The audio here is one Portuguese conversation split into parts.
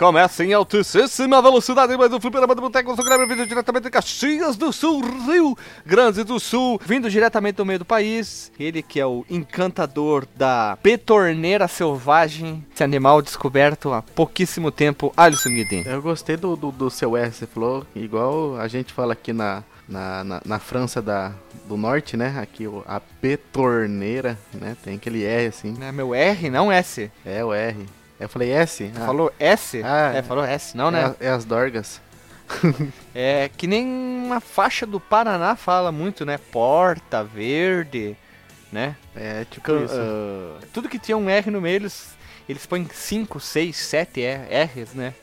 Recomeça em altíssima velocidade, mas o Fliperama do Boteco, eu sou o Grêmio, vindo diretamente de Caxias do Sul, Rio Grande do Sul, vindo diretamente do meio do país, ele que é o encantador da petorneira selvagem, esse animal descoberto há pouquíssimo tempo, Alisson Guedin. Eu gostei do, do, do seu R, você falou, igual a gente fala aqui na, na, na, na França da, do Norte, né? Aqui o- a petorneira, né? Tem aquele R assim. É meu R, não S. É o R. Eu falei S? Ah, Falou S? Ah, é, falou S, não, é, né? a- é as dorgas. É que nem uma faixa do Paraná fala muito, né? Porta, verde, né? É tipo isso. ah, tudo que tinha um R no meio, eles, eles põem 5, 6, 7 R's, né?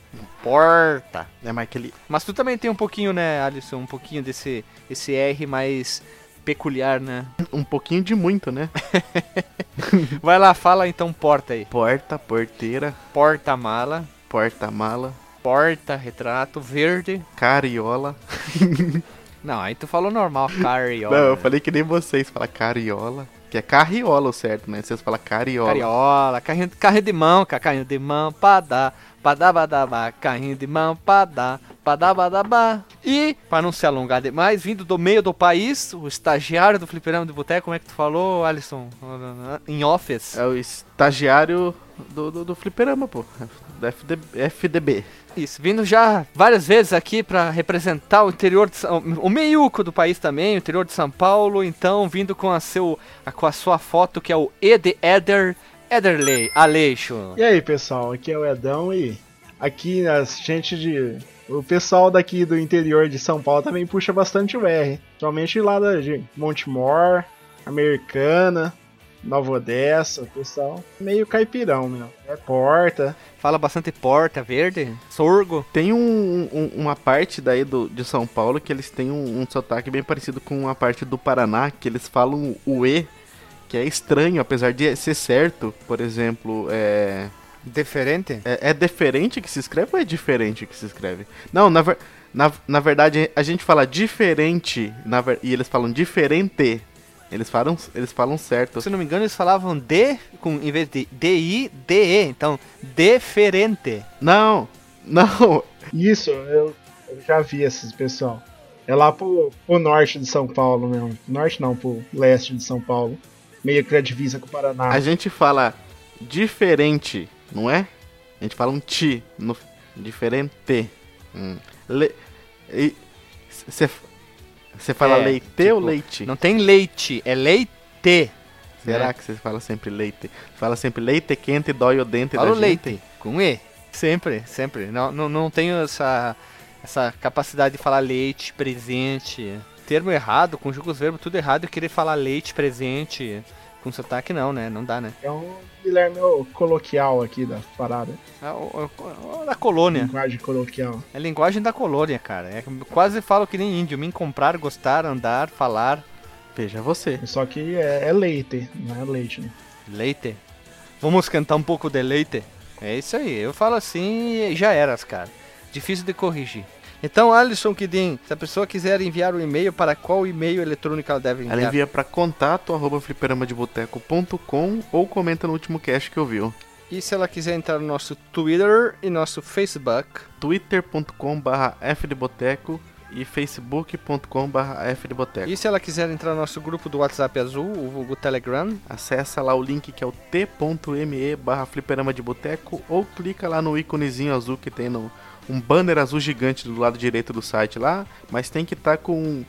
Porta. É mais aquele. Mas tu também tem um pouquinho, né, Alisson? Um pouquinho desse esse R mais peculiar, né? Um pouquinho de muito, né? Vai lá, fala então porta aí. Porta, porteira, Porta-mala, porta-mala, porta-retrato, verde. cariola. Não, aí tu falou normal, cariola. Não, eu falei que nem vocês falam cariola. Que é carriola o certo, né? Vocês falam cariola. Cariola, carrinho, carrinho de mão, ca- carrinho de mão, padá, padá, badabá, carrinho de mão, padá, padá, badabá. E, para não se alongar demais, vindo do meio do país, o estagiário do Fliperama de Boteco, como é que tu falou, Alisson? Em office. É o estagiário do, do, do fliperama, pô. Da FD, FDB. Isso, vindo já várias vezes aqui para representar o interior, de o meiuco do país também, o interior de São Paulo, então vindo com a, seu, com a sua foto que é o E de Eder, Ederley, Aleixo. E aí, pessoal, aqui é o Edão e aqui a gente de. O pessoal daqui do interior de São Paulo também puxa bastante o R. Somente lá de Montemor, Americana, Nova Odessa, pessoal meio caipirão, meu. É porta. Fala bastante porta verde, sorgo. Tem um, um- uma parte daí do, de São Paulo que eles têm um, um sotaque bem parecido com a parte do Paraná, que eles falam o E, que é estranho, apesar de ser certo. Por exemplo, é. Diferente? É, é diferente que se escreve ou é diferente que se escreve? Não, na, ver- na, na verdade a gente fala diferente na e eles falam diferente. Eles falam, eles falam certo. Se não me engano, eles falavam D com, em vez de D-I, D-E. Então, diferente. Não, não. Isso, eu, eu já vi esses pessoal. É lá pro, pro norte de São Paulo mesmo. Norte não, pro leste de São Paulo. Meio que a divisa com o Paraná. A gente fala diferente, não é? A gente fala um ti, no, diferente. Hum. Você fala É, leite tipo, ou leite? Não tem leite, é leite. Será né? que você fala sempre leite? Fala sempre leite quente dói o dente Fala o da gente? leite, com E. Sempre, sempre. Não, não, não tenho essa, essa capacidade de falar leite, presente. Termo errado, conjuga os verbos tudo errado e querer falar leite, presente. Com sotaque não, né? Não dá, né? É um Guilherme coloquial aqui da parada. É da colônia. Linguagem coloquial. É linguagem da colônia, cara. É, quase falo que nem índio. Me comprar, gostar, andar, falar. Veja você. Só que é, é leite, não é leite, né? Leite. Vamos cantar um pouco de leite? É isso aí. Eu falo assim e já eras, cara. Difícil de corrigir. Então, Alisson Kidin, se a pessoa quiser enviar o e-mail, para qual e-mail eletrônico ela deve enviar? Ela envia pra contato arroba fliperamadeboteco.com ou comenta no último cast que ouviu. E se ela quiser entrar no nosso Twitter e nosso Facebook? twitter.com barra fdeboteco e facebook.com barra fdeboteco. E se ela quiser entrar no nosso grupo do WhatsApp azul, o vulgo Telegram? Acessa lá o link que é o t.me barra fliperama de boteco ou clica lá no íconezinho azul que tem no, um banner azul gigante do lado direito do site lá, mas tem que estar com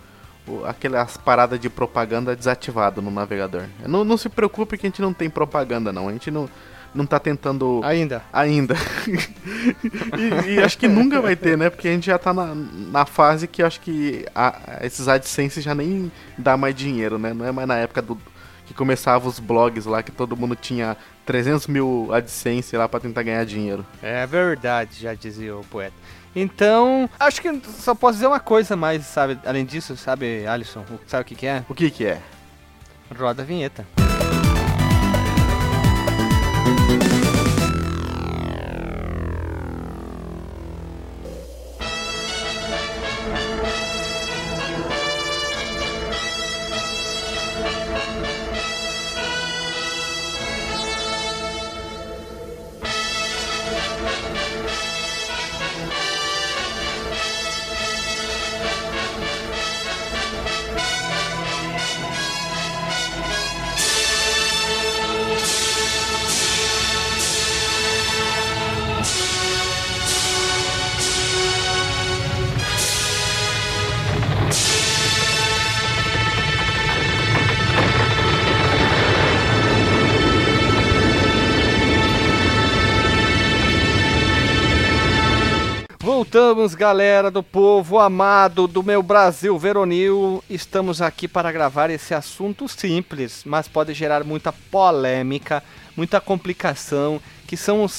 o- aquelas paradas de propaganda desativado no navegador. Não, não se preocupe que a gente não tem propaganda não, a gente não, não tá tentando Ainda. ainda. e, e acho que nunca vai ter, né? Porque a gente já tá na, na fase que acho que a- esses AdSense já nem dá mais dinheiro, né? Não é mais na época do que começava os blogs lá que todo mundo tinha 300 mil AdSense lá pra tentar ganhar dinheiro. É verdade, já dizia o poeta. Então, acho que só posso dizer uma coisa mais, sabe? Além disso, sabe, Alisson? Sabe o que, que é? O que que é? Roda a vinheta. Estamos, galera do povo amado do meu Brasil veronil. Estamos aqui para gravar esse assunto simples, mas pode gerar muita polêmica, muita complicação, que são os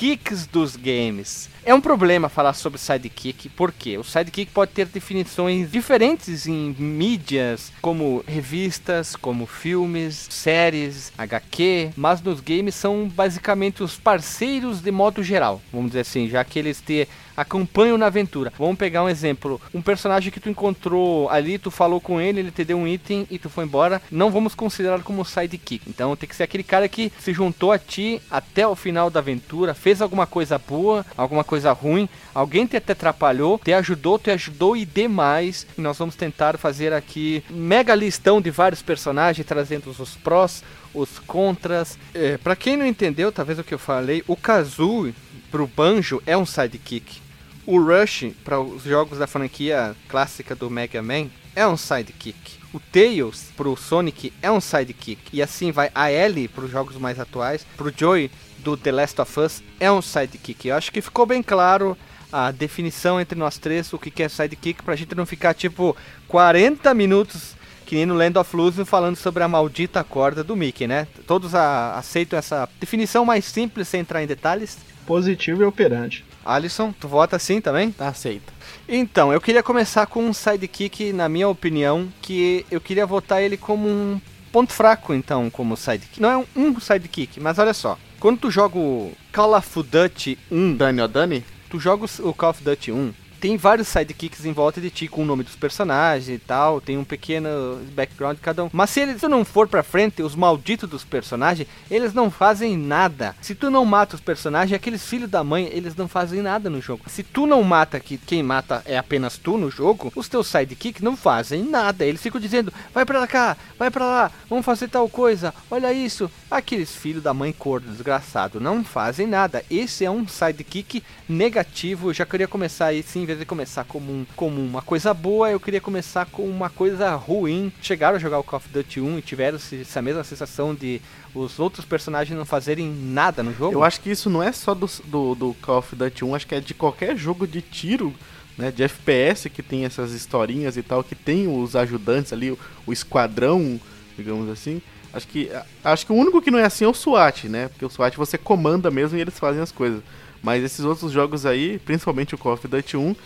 sidekicks dos games. É um problema falar sobre sidekick, porque o sidekick pode ter definições diferentes em mídias, como revistas, como filmes, séries, HQ, mas nos games são basicamente os parceiros de modo geral, vamos dizer assim, já que eles te acompanham na aventura. Vamos pegar um exemplo, um personagem que tu encontrou ali, tu falou com ele, ele te deu um item e tu foi embora, não vamos considerar como sidekick. Então tem que ser aquele cara que se juntou a ti até o final da aventura, fez alguma coisa boa, alguma coisa ruim, alguém te até atrapalhou, te ajudou, te ajudou e demais. E nós vamos tentar fazer aqui mega listão de vários personagens, trazendo os prós, os contras. É, para quem não entendeu, talvez o que eu falei, o Kazoo pro Banjo é um sidekick. O Rush, para os jogos da franquia clássica do Mega Man, é um sidekick. O Tails pro Sonic é um sidekick. E assim vai a Ellie para os jogos mais atuais, pro Joey do The Last of Us é um sidekick. Eu acho que ficou bem claro a definição entre nós três, o que é sidekick, pra gente não ficar tipo 40 minutos que nem no Land of Luz falando sobre a maldita corda do Mickey, né? Todos a, aceitam essa definição mais simples sem entrar em detalhes. Positivo e operante. Alisson, tu vota sim também? Tá aceito. Então, eu queria começar com um sidekick, na minha opinião, que eu queria votar ele como um ponto fraco, então, como sidekick. Não é um, um sidekick, mas olha só. Quando tu joga o Call of Duty 1, Dani, ó, Dani? tu joga o Call of Duty 1, tem vários sidekicks em volta de ti com o nome dos personagens e tal, tem um pequeno background de cada um. Mas se eles não for pra frente, os malditos dos personagens, eles não fazem nada. Se tu não mata os personagens, aqueles filhos da mãe, eles não fazem nada no jogo. Se tu não mata, que quem mata é apenas tu no jogo, os teus sidekicks não fazem nada. Eles ficam dizendo, vai pra cá, vai pra lá, vamos fazer tal coisa, olha isso. Aqueles filhos da mãe corno desgraçado não fazem nada. Esse é um sidekick negativo. Eu já queria começar aí sim vez de começar como, um, como uma coisa boa, eu queria começar com uma coisa ruim. Chegaram a jogar o Call of Duty 1 e tiveram essa mesma sensação de os outros personagens não fazerem nada no jogo? Eu acho que isso não é só do, do, do Call of Duty 1, acho que é de qualquer jogo de tiro. Né, de FPS que tem essas historinhas e tal, que tem os ajudantes ali, o, o esquadrão, digamos assim. Acho que, acho que o único que não é assim é o SWAT, né? Porque o SWAT você comanda mesmo e eles fazem as coisas. Mas esses outros jogos aí, principalmente o Call of Duty 1,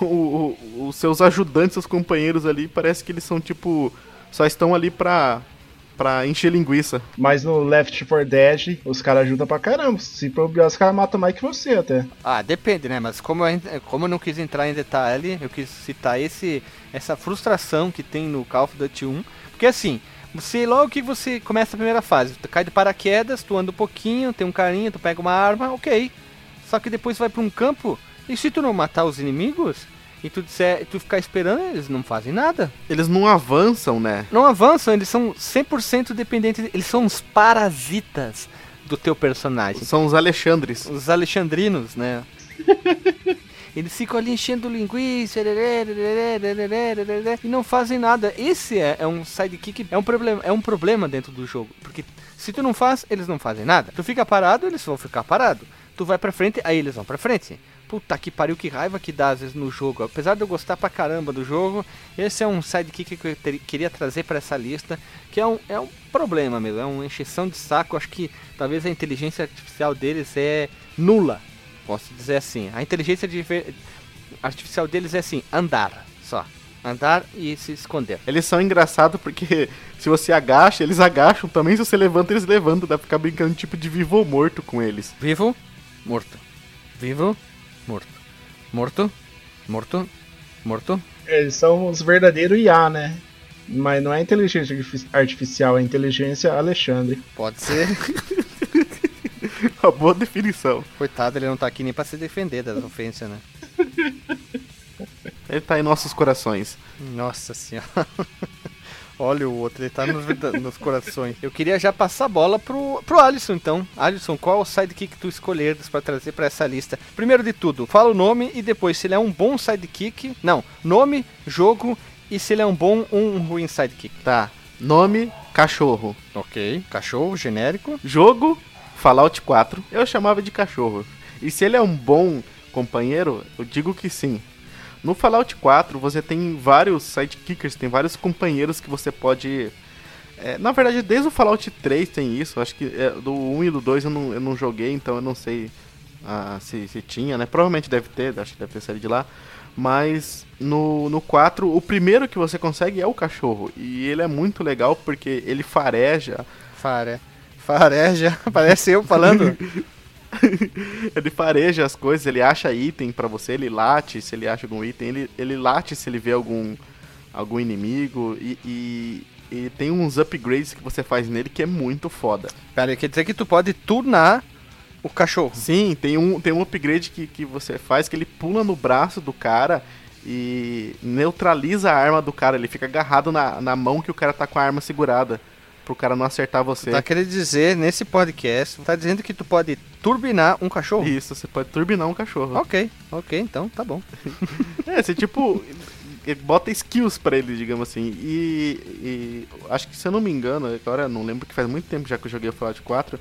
o, o, os seus ajudantes, seus companheiros ali, parece que eles são tipo. Só estão ali pra, pra encher linguiça. Mas no Left 4 Dead, os caras ajudam pra caramba. Se os caras matam mais que você até. Ah, depende, né? Mas como eu, como eu não quis entrar em detalhe, eu quis citar esse, essa frustração que tem no Call of Duty 1. Porque assim, você logo que você começa a primeira fase, tu cai de paraquedas, tu anda um pouquinho, tem um carinha, tu pega uma arma, ok. Só que depois vai para um campo e se tu não matar os inimigos e tu disser, tu ficar esperando, eles não fazem nada. Eles não avançam, né? Não avançam, eles são 100% dependentes, eles são os parasitas do teu personagem. São os Alexandres. Os alexandrinos, né? Eles ficam ali enchendo linguiça e não fazem nada. Esse é, é, um sidekick, é um problema, é um problema dentro do jogo, porque se tu não faz, eles não fazem nada. Tu fica parado, eles vão ficar parado tu vai pra frente, aí eles vão pra frente. Puta que pariu, que raiva que dá às vezes no jogo. Apesar de eu gostar pra caramba do jogo, esse é um sidekick que eu ter, queria trazer para essa lista, que é um, é um problema mesmo, é uma encheção de saco. Acho que talvez a inteligência artificial deles é nula, posso dizer assim. A inteligência artificial deles é assim, andar, só. Andar e se esconder. Eles são engraçados porque se você agacha, eles agacham também. Se você levanta, eles levantam. Dá pra ficar brincando tipo de vivo ou morto com eles. Vivo morto. Vivo, morto. Morto, morto, morto. Eles são os verdadeiros IA, né? Mas não é inteligência artificial, é inteligência Alexandre. Pode ser. Uma boa definição. Coitado, ele não tá aqui nem pra se defender das ofensas, né? Ele tá em nossos corações. Nossa senhora. Olha o outro, ele tá nos, nos corações. Eu queria já passar a bola pro, pro Alisson, então. Alisson, qual o sidekick tu escolheres para trazer para essa lista? Primeiro de tudo, fala o nome e depois se ele é um bom sidekick. Não, nome, jogo e se ele é um bom ou um ruim sidekick. Tá. Nome, cachorro. Ok, cachorro, genérico. Jogo, Fallout 4. Eu chamava de cachorro. E se ele é um bom companheiro, eu digo que sim. No Fallout 4 você tem vários sidekickers, tem vários companheiros que você pode. É, na verdade, desde o Fallout 3 tem isso. Acho que é, do 1 e do 2 eu não, eu não joguei, então eu não sei ah, se, se tinha, né? Provavelmente deve ter, acho que deve ter saído de lá. Mas no, no 4, o primeiro que você consegue é o cachorro. E ele é muito legal porque ele fareja. Fare. Fareja, parece eu falando. ele fareja as coisas, ele acha item para você, ele late se ele acha algum item, ele, ele late se ele vê algum, algum inimigo e, e, e tem uns upgrades que você faz nele que é muito foda. Pera, quer dizer que tu pode turnar o cachorro. Sim, tem um, tem um upgrade que, que você faz que ele pula no braço do cara e neutraliza a arma do cara. Ele fica agarrado na, na mão que o cara tá com a arma segurada. Pro cara não acertar você. Tá querendo dizer, nesse podcast, tá dizendo que tu pode turbinar um cachorro? Isso, você pode turbinar um cachorro. Ok, ok, então tá bom. é, você tipo. bota skills pra ele, digamos assim. E, e, acho que se eu não me engano, agora não lembro que faz muito tempo já que eu joguei o Fallout 4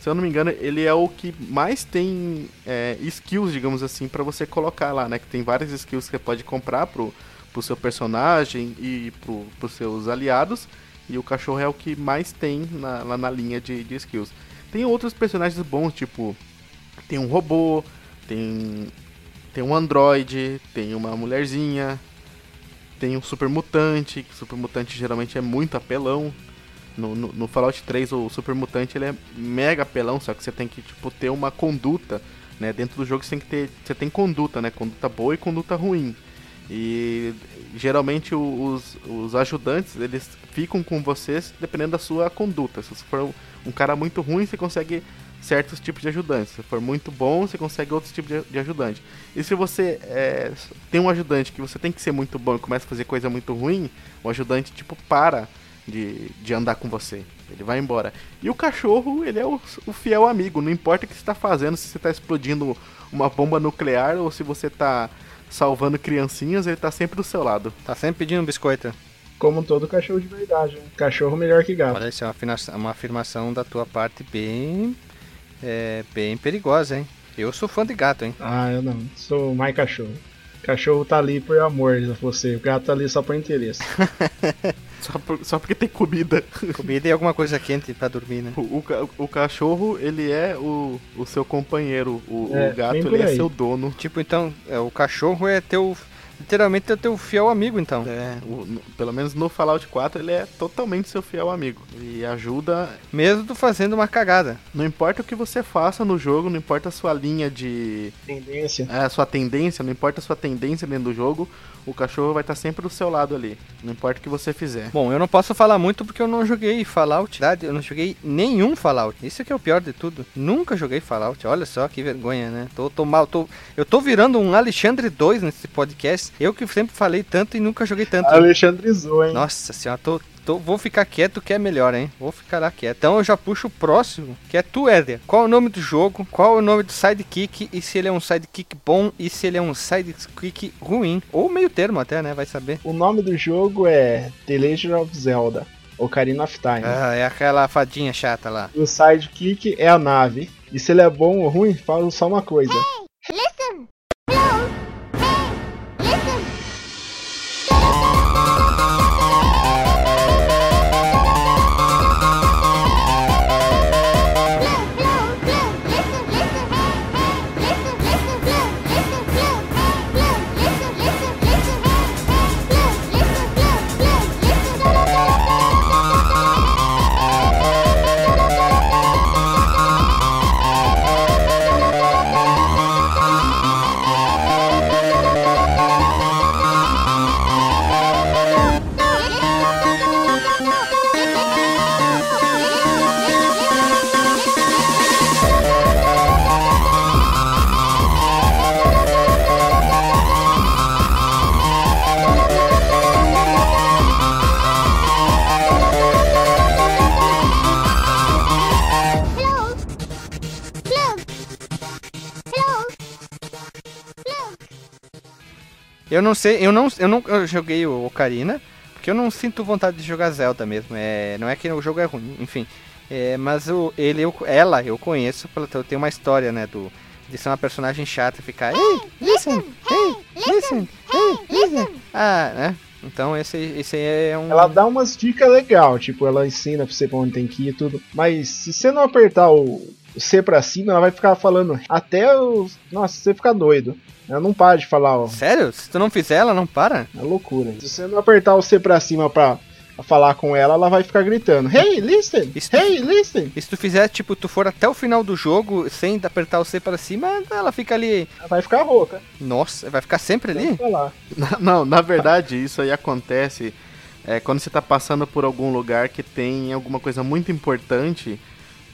se eu não me engano, ele é o que mais tem é, skills, digamos assim, para você colocar lá, né? Que tem várias skills que você pode comprar pro, pro seu personagem e pro, pros seus aliados. E o cachorro é o que mais tem na, lá na linha de, de skills. Tem outros personagens bons, tipo, tem um robô, tem, tem um androide, tem uma mulherzinha, tem um super mutante, que super mutante geralmente é muito apelão. No, no, no, Fallout 3, o Super Mutante ele é mega apelão, só que você tem que tipo, ter uma conduta. Né? Dentro do jogo você tem que ter. Você tem conduta, né? Conduta boa e conduta ruim. E geralmente os, os ajudantes eles ficam com vocês dependendo da sua conduta. Se você for um cara muito ruim, você consegue certos tipos de ajudantes. Se for muito bom, você consegue outros tipos de, de ajudante. E se você é, tem um ajudante que você tem que ser muito bom e começa a fazer coisa muito ruim, o ajudante tipo para de, de andar com você. Ele vai embora. E o cachorro, ele é o, o fiel amigo. Não importa o que você está fazendo, se você está explodindo uma bomba nuclear ou se você está salvando criancinhas, ele está sempre do seu lado. Tá sempre pedindo um biscoito. Como todo cachorro de verdade. Né? Cachorro melhor que gato. Olha, isso é uma afirmação, uma afirmação da tua parte bem, é, bem perigosa, hein? Eu sou fã de gato, hein? Ah, eu não. Sou mais cachorro. Cachorro tá ali por amor de você. O gato tá ali só por interesse. Só, por, só porque tem comida. Comida e alguma coisa quente pra dormir, né? O, o, o cachorro, ele é o, o seu companheiro. O, é, o gato, ele é seu dono. Tipo, então, é, o cachorro é teu literalmente é teu fiel amigo, então. É, o, no, pelo menos no Fallout 4 ele é totalmente seu fiel amigo. E ajuda. Mesmo tu fazendo uma cagada. Não importa o que você faça no jogo, não importa a sua linha de. Tendência. É, a sua tendência, não importa a sua tendência dentro do jogo, o cachorro vai estar sempre do seu lado ali. Não importa o que você fizer. Bom, eu não posso falar muito porque eu não joguei Fallout. Eu não joguei nenhum Fallout. Isso que é o pior de tudo. Nunca joguei Fallout. Olha só que vergonha, né? Tô, tô mal. Tô, eu tô virando um Alexandre 2 nesse podcast. Eu que sempre falei tanto e nunca joguei tanto. Alexandrizou, hein? Nossa senhora, tô, tô, vou ficar quieto que é melhor, hein? Vou ficar lá quieto. Então eu já puxo o próximo, que é tu, Éder. Qual é o nome do jogo? Qual é o nome do sidekick? E se ele é um sidekick bom e se ele é um sidekick ruim? Ou meio termo até, né? Vai saber. O nome do jogo é The Legend of Zelda. Ocarina of Time. Ah, é aquela fadinha chata lá. O sidekick é a nave. E se ele é bom ou ruim, fala só uma coisa. Hey, listen! Eu não sei, eu não, eu não eu joguei o Ocarina, porque eu não sinto vontade de jogar Zelda mesmo. É, não é que o jogo é ruim, enfim. É, mas o, ele, eu, ela eu conheço, eu tenho uma história, né, do De ser uma personagem chata e ficar. Hey, listen! Hey, listen! Hey, listen! Ah, né? Então esse, esse é um. Ela dá umas dicas legal, tipo, ela ensina pra você pra onde tem que ir e tudo. Mas se você não apertar o C pra cima, ela vai ficar falando até os. Nossa, você fica doido. Ela não para de falar, ó. Sério? Se tu não fizer, ela não para? É loucura. Se você não apertar o C pra cima pra, falar com ela, ela vai ficar gritando: Hey, listen! Isso- Hey, listen! E se tu fizer, tipo, tu for até o final do jogo sem apertar o C para cima, ela fica ali. Ela vai ficar rouca. Nossa, vai ficar sempre ali? Falar. Na- Não, na verdade, isso aí acontece é, quando você tá passando por algum lugar que tem alguma coisa muito importante,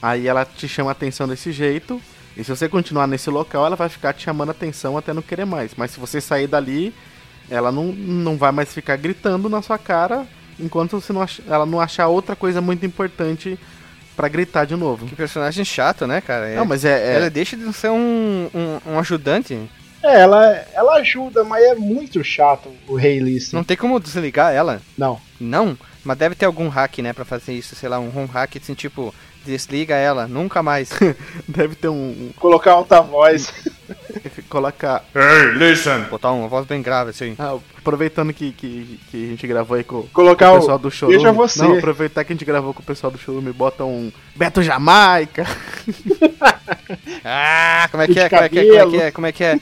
aí ela te chama a atenção desse jeito, e se você continuar nesse local, ela vai ficar te chamando a atenção até não querer mais. Mas se você sair dali, ela não, não vai mais ficar gritando na sua cara enquanto você não ach- ela não achar outra coisa muito importante pra gritar de novo. Que personagem chato, né, cara? É- Não, mas é, é- Ela deixa de ser um, um, um ajudante. É, ela, ela ajuda, mas é muito chato o Hey Listen. Não tem como desligar ela? Não. Não? Mas deve ter algum hack, né, pra fazer isso. Sei lá, um home hack assim, tipo, desliga ela, nunca mais. deve ter um, Colocar alta voz. colocar Botar uma voz bem grave, assim. Ah, aproveitando que, que, que a gente gravou aí com, Colocar o o. pessoal do Chorume. Veja você. Não, aproveitar que a gente gravou com o pessoal do Chorume, bota um Beto Jamaica. Ah, como é que é? Como é que é? Como é que é? Como é que é?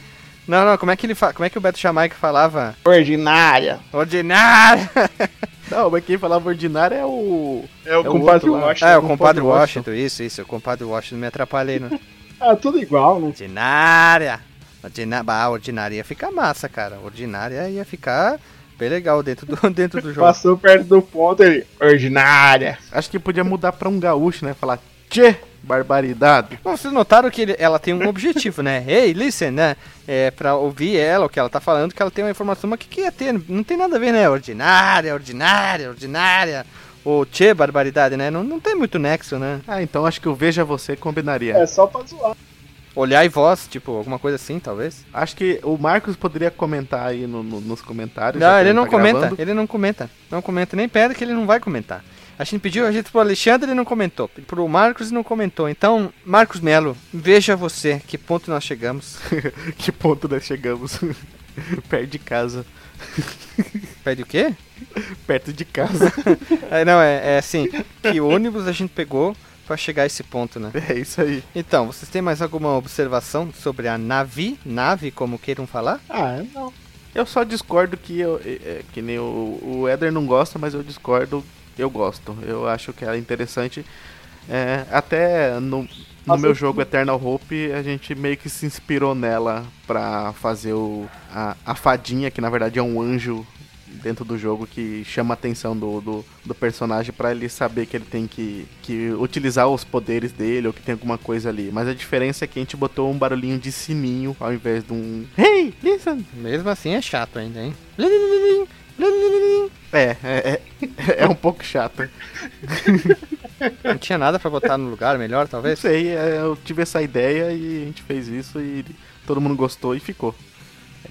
Não, não, como é que ele fa... como é que o Beto Jamaica falava? Ordinária. Ordinário! Não, mas quem falava ordinário é o. É o É o compadre outro. Washington. É, o compadre Washington. Washington, isso, isso, o compadre Washington, me atrapalhei no... Ah, tudo igual, né? Ordinária! Ordina... Bah, ordinária ia ficar massa, cara. Ordinária ia ficar bem legal dentro do, dentro do jogo. Passou perto do ponto ele. Ordinária. Acho que podia mudar pra um gaúcho, né? Falar tchê, barbaridade. Bom, vocês notaram que ele- ela tem um objetivo, né? Hey, listen, né? É pra ouvir ela, o que ela tá falando, que ela tem uma informação, mas o que, que ia ter? Não tem nada a ver, né? Ordinária, ordinária, ordinária. Ou tchê, barbaridade, né? Não, não tem muito nexo, né? Ah, então acho que o Veja Você combinaria. É só pra zoar. Olhar e voz, tipo, alguma coisa assim, talvez. Acho que o Marcos poderia comentar aí no- no- nos comentários. Não, ele não tá comenta, gravando. ele não comenta. Não comenta, nem pede que ele não vai comentar. A gente pediu a gente pro Alexandre, ele não comentou. Pro Marcos, ele não comentou. Então, Marcos Melo, veja você que ponto nós chegamos. que ponto nós chegamos? Perto de casa. Pede o quê? Perto de casa. É, não, é, é assim, que ônibus a gente pegou pra chegar a esse ponto, né? é isso aí. Então, vocês têm mais alguma observação sobre a Navi? Nave, como queiram falar? Ah, não. Eu só discordo que eu, é, é, que nem o, o Éder não gosta, mas eu discordo, eu gosto. Eu acho que ela é interessante. É, até no, no meu eu- jogo Eternal Hope, a gente meio que se inspirou nela pra fazer o, a, a fadinha, que na verdade é um anjo dentro do jogo que chama a atenção do, do, do personagem pra ele saber que ele tem que, que utilizar os poderes dele ou que tem alguma coisa ali. Mas a diferença é que a gente botou um barulhinho de sininho ao invés de um Hey, listen! Mesmo assim é chato ainda, hein? É, é, é, é um pouco chato. Não tinha nada pra botar no lugar melhor, Não talvez? sei, é, eu tive essa ideia e a gente fez isso e todo mundo gostou e ficou.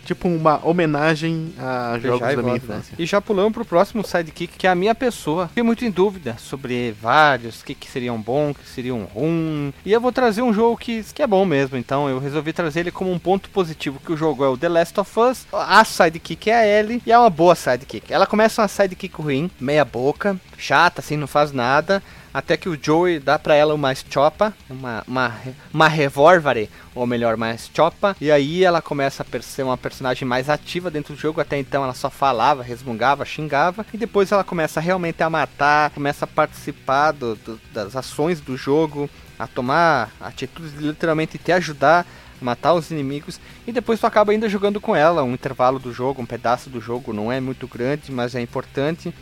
Tipo uma homenagem a jogos e da minha né? infância. E já pulamos pro próximo sidekick, que é a minha pessoa. Fiquei muito em dúvida sobre vários, o que, que seriam bom, o que seriam ruim. E eu vou trazer um jogo que, que é bom mesmo, então eu resolvi trazer ele como um ponto positivo, que o jogo é o The Last of Us, a sidekick é a Ellie, e é uma boa sidekick. Ela começa uma sidekick ruim, meia boca, chata, assim, não faz nada. Até que o Joey dá pra ela uma chopa, uma, uma, uma revólvere, ou melhor, mais chopa. E aí ela começa a ser uma personagem mais ativa dentro do jogo. Até então ela só falava, resmungava, xingava. E depois ela começa realmente a matar, começa a participar do- do- das ações do jogo, a tomar atitudes de literalmente te ajudar matar os inimigos. E depois tu acaba ainda jogando com ela, um intervalo do jogo, um pedaço do jogo. Não é muito grande, mas é importante.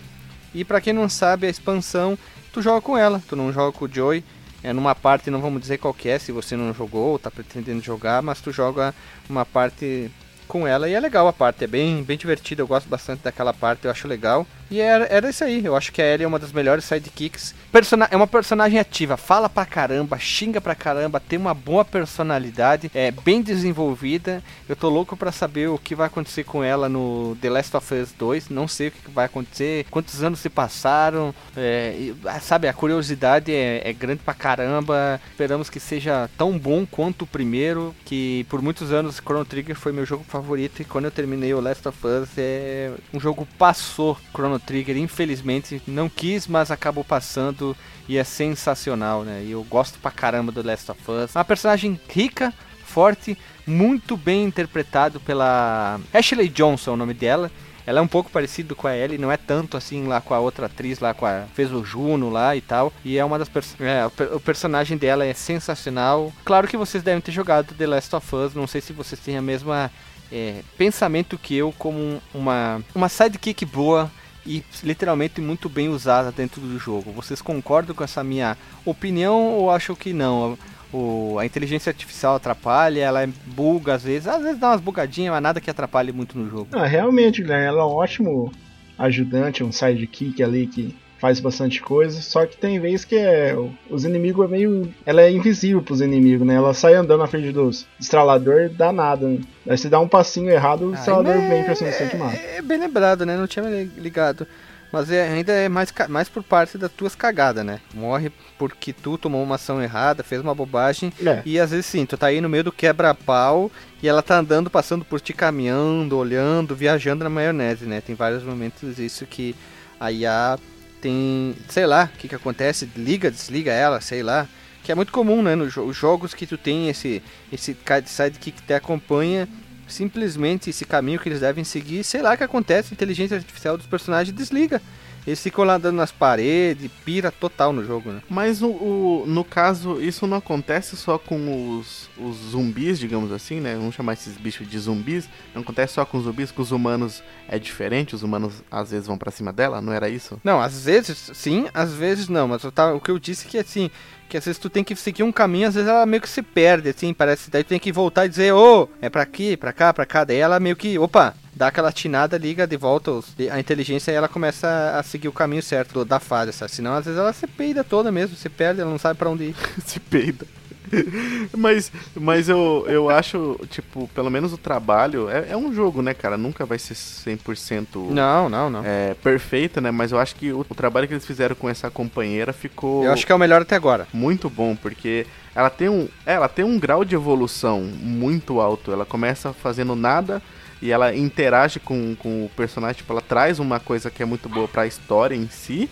E pra quem não sabe, a expansão, tu joga com ela, tu não joga com o Joey. É numa parte, não vamos dizer qual é, se você não jogou ou tá pretendendo jogar, mas tu joga uma parte com ela e é legal a parte, é bem, bem divertida, eu gosto bastante daquela parte, eu acho legal. E era, era isso aí. Eu acho que a Ellie é uma das melhores sidekicks. Persona é uma personagem ativa, fala pra caramba, xinga pra caramba, tem uma boa personalidade, é bem desenvolvida. Eu tô louco pra saber o que vai acontecer com ela no The Last of Us 2. Não sei o que vai acontecer, quantos anos se passaram. É, e, ah, sabe, a curiosidade é, é grande pra caramba. Esperamos que seja tão bom quanto o primeiro. Que por muitos anos Chrono Trigger foi meu jogo favorito. E quando eu terminei o Last of Us, é um jogo passou Chrono Trigger, infelizmente não quis, mas acabou passando e é sensacional, né? E eu gosto pra caramba do Last of Us. Uma personagem rica, forte, muito bem interpretado pela Ashley Johnson, o nome dela. Ela é um pouco parecido com a Ellie, não é tanto assim lá com a outra atriz lá, com a fez o Juno lá e tal. E é uma das é, o, o personagem dela é sensacional. Claro que vocês devem ter jogado The Last of Us, não sei se vocês têm a mesma é, pensamento que eu como uma uma sidekick boa e literalmente muito bem usada dentro do jogo. Vocês concordam com essa minha opinião ou acham que não? O, a inteligência artificial atrapalha, ela é buga às vezes, às vezes dá umas bugadinhas, mas nada que atrapalhe muito no jogo. Realmente, Guilherme, ela é um ótimo ajudante, um sidekick ali que faz bastante coisa, só que tem vezes que é, os inimigos é meio. Ela é invisível pros inimigos, né? Ela sai andando na frente dos estralador dá nada. Né? Aí se dá um passinho errado, o estralador é, vem pra cima do mata. É bem lembrado, né? Não tinha ligado. Mas é, ainda é mais, mais por parte das tuas cagadas, né? Morre porque tu tomou uma ação errada, fez uma bobagem. É. E às vezes sim, tu tá aí no meio do quebra-pau e ela tá andando, passando por ti, caminhando, olhando, viajando na maionese, né? Tem vários momentos isso que a IA tem, sei lá, o que que acontece, liga, desliga ela, sei lá, que é muito comum, né, nos jo jogos que tu tem esse esse sidekick que te acompanha, simplesmente esse caminho que eles devem seguir, sei lá o que acontece, a inteligência artificial dos personagens desliga. Eles ficam lá andando nas paredes, pira total no jogo, né? Mas o, o, no caso, isso não acontece só com os, os zumbis, digamos assim, né? Vamos chamar esses bichos de zumbis. Não acontece só com os zumbis, com os humanos é diferente. Os humanos às vezes vão para cima dela, não era isso? Não, às vezes sim, às vezes não. Mas tava, o que eu disse é que assim, que às vezes tu tem que seguir um caminho, às vezes ela meio que se perde, assim, parece. Daí tu tem que voltar e dizer, ô, oh, é pra aqui, pra cá, pra cá. Daí ela meio que, opa, dá aquela tinada, liga de volta a inteligência e ela começa a seguir o caminho certo da fase, sabe? Senão às vezes ela se peida toda mesmo, se perde, ela não sabe para onde ir. se peida. mas mas eu, eu acho, tipo, pelo menos o trabalho é, é um jogo, né, cara? Nunca vai ser 100% não, não, não. É, perfeito, né? Mas eu acho que o, o trabalho que eles fizeram com essa companheira ficou. Eu acho que é o melhor até agora. Muito bom, porque ela tem um, é, ela tem um grau de evolução muito alto. Ela começa fazendo nada e ela interage com, com o personagem, tipo, ela traz uma coisa que é muito boa para a história em si.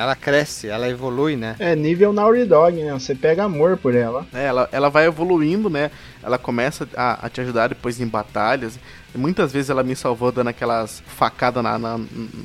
Ela cresce, ela evolui, né? É nível Naughty Dog, né? Você pega amor por ela. É, ela, ela vai evoluindo, né? Ela começa a, a te ajudar depois em batalhas. E muitas vezes ela me salvou dando aquelas facadas na, na,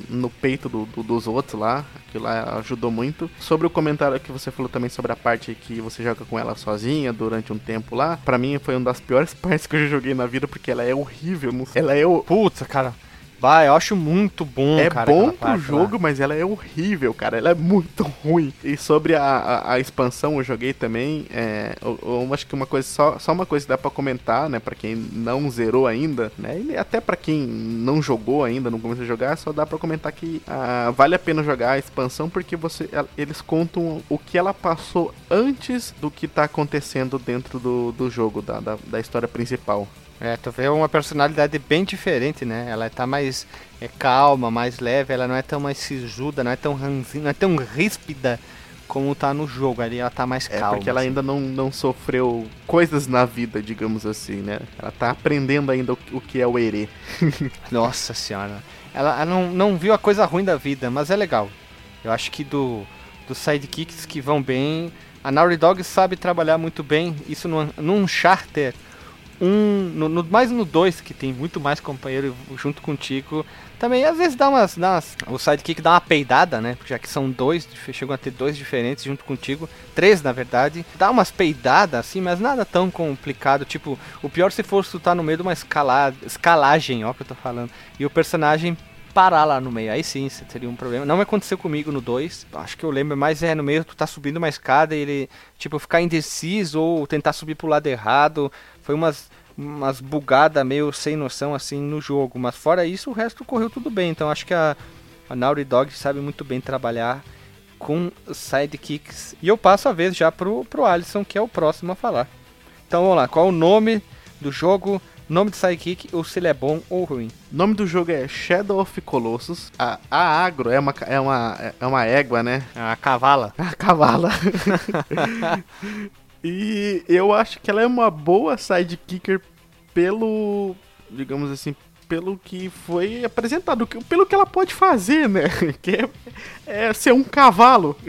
no peito do, do, dos outros lá. Aquilo lá ajudou muito. Sobre o comentário que você falou também sobre a parte que você joga com ela sozinha durante um tempo lá. para mim foi uma das piores partes que eu já joguei na vida, porque ela é horrível. Ela é o. Putz, cara. Vai, eu acho muito bom, é cara. É bom pro jogo, lá. mas ela é horrível, cara. Ela é muito ruim. E sobre a, a, a expansão, eu joguei também. É, eu, eu, acho que uma coisa, só, só uma coisa que dá pra comentar, né? Pra quem não zerou ainda, né? E até pra quem não jogou ainda, não começou a jogar, só dá pra comentar que ah, vale a pena jogar a expansão porque você, eles contam o que ela passou antes do que tá acontecendo dentro do, do jogo, da, da, da história principal. É, tu vê uma personalidade bem diferente, né? Ela tá mais é, calma, mais leve, ela não é tão mais sisuda, não é tão ranzinha, não é tão ríspida como tá no jogo. Ali ela tá mais calma. É porque ela assim. ainda não, não sofreu coisas na vida, digamos assim, né? Ela tá aprendendo ainda o, o que é o erê. Nossa senhora. Ela, ela, não, não viu a coisa ruim da vida, mas é legal. Eu acho que do, dos sidekicks que vão bem, a Naughty Dog sabe trabalhar muito bem isso no, no Uncharted um. No, no, mais no 2, que tem muito mais companheiro junto contigo. Também às vezes dá umas, dá umas. O sidekick dá uma peidada, né? Já que são dois, chegam a ter dois diferentes junto contigo. Três, na verdade. Dá umas peidadas assim, mas nada tão complicado. Tipo, o pior se fosse tu tá no meio de uma escala, escalagem, ó, que eu tô falando. E o personagem parar lá no meio. Aí sim, seria um problema. Não aconteceu comigo no 2. Acho que eu lembro mais é no meio tu tá subindo uma escada e ele, tipo, ficar indeciso ou tentar subir pro lado errado. Foi umas umas bugadas meio sem noção assim no jogo. Mas fora isso, o resto correu tudo bem. Então acho que a, a Naughty Dog sabe muito bem trabalhar com sidekicks. E eu passo a vez já pro, pro Alisson, que é o próximo a falar. Então vamos lá, qual o nome do jogo, nome de sidekick, ou se ele é bom ou ruim? O nome do jogo é Shadow of Colossus. A, a Agro é uma, é, uma, é uma égua, né? A cavala. A cavala. e eu acho que ela é uma boa sidekicker pelo, digamos assim, pelo que foi apresentado, pelo que ela pode fazer, né? Que é, é ser um cavalo.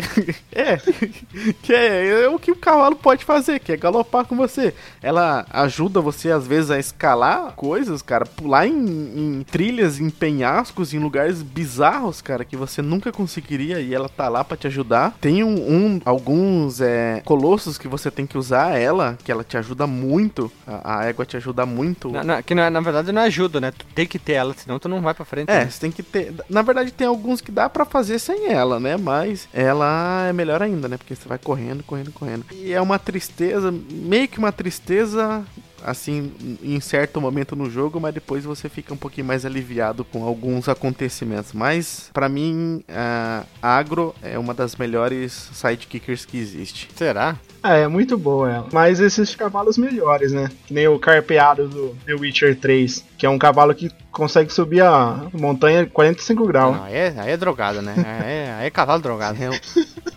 É, que é, é o que o cavalo pode fazer, que é galopar com você. Ela ajuda você, às vezes, a escalar coisas, cara, pular em, em trilhas, em penhascos, em lugares bizarros, cara, que você nunca conseguiria e ela tá lá pra te ajudar. Tem um, um- alguns é, colossos que você tem que usar ela, que ela te ajuda muito. A, a égua te ajuda muito. Na, na- que não é- na verdade não ajuda, né? Tu tem que ter ela, senão tu não vai pra frente. É, né? você tem que ter. Na verdade, tem alguns que dá pra fazer sem ela, né? Mas ela é melhor ainda, né? Porque você vai correndo, correndo, correndo. E é uma tristeza, meio que uma tristeza, assim, em certo momento no jogo, mas depois você fica um pouquinho mais aliviado com alguns acontecimentos. Mas, pra mim, a Agro é uma das melhores sidekickers que existe. Será? Ah, é muito boa ela. Mas esses cavalos melhores, né? Que nem o carpeado do The Witcher 3, que é um cavalo que consegue subir a montanha 45 graus. Não, aí, é, aí é drogado, né? Aí é, aí é cavalo drogado. É um,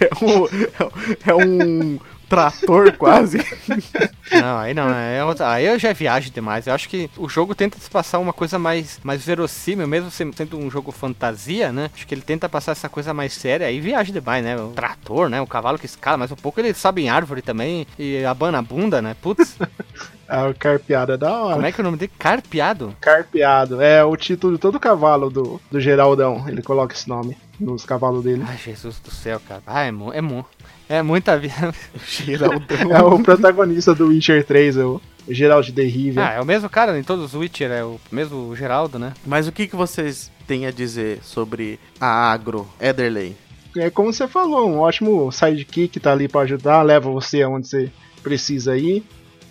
é um, é um trator quase. Não, aí não, é outra- aí eu já viagem demais. Eu acho que o jogo tenta se passar uma coisa mais, mais verossímil, mesmo se- sendo um jogo fantasia, né? Acho que ele tenta passar essa coisa mais séria, aí viagem demais, né? O trator, né? O cavalo que escala, mas um pouco ele sobe em árvore também e abana a bunda, né? Putz, Ah, o carpeado é da hora. como é que é o nome dele? Carpeado? Carpeado. É o título de todo cavalo do, do Geraldão. Ele coloca esse nome nos cavalos dele. Ai, Jesus do céu, cara. Ah, é, mu é, mu é muita vida. Geraldão. É o protagonista do Witcher 3, o o Gerald de Rivia. Ah, é o mesmo cara em todos os Witcher, é o mesmo Geraldo, né? Mas o que, que vocês têm a dizer sobre a Agro, Ederley? É como você falou, um ótimo sidekick tá ali pra ajudar, leva você aonde você precisa ir.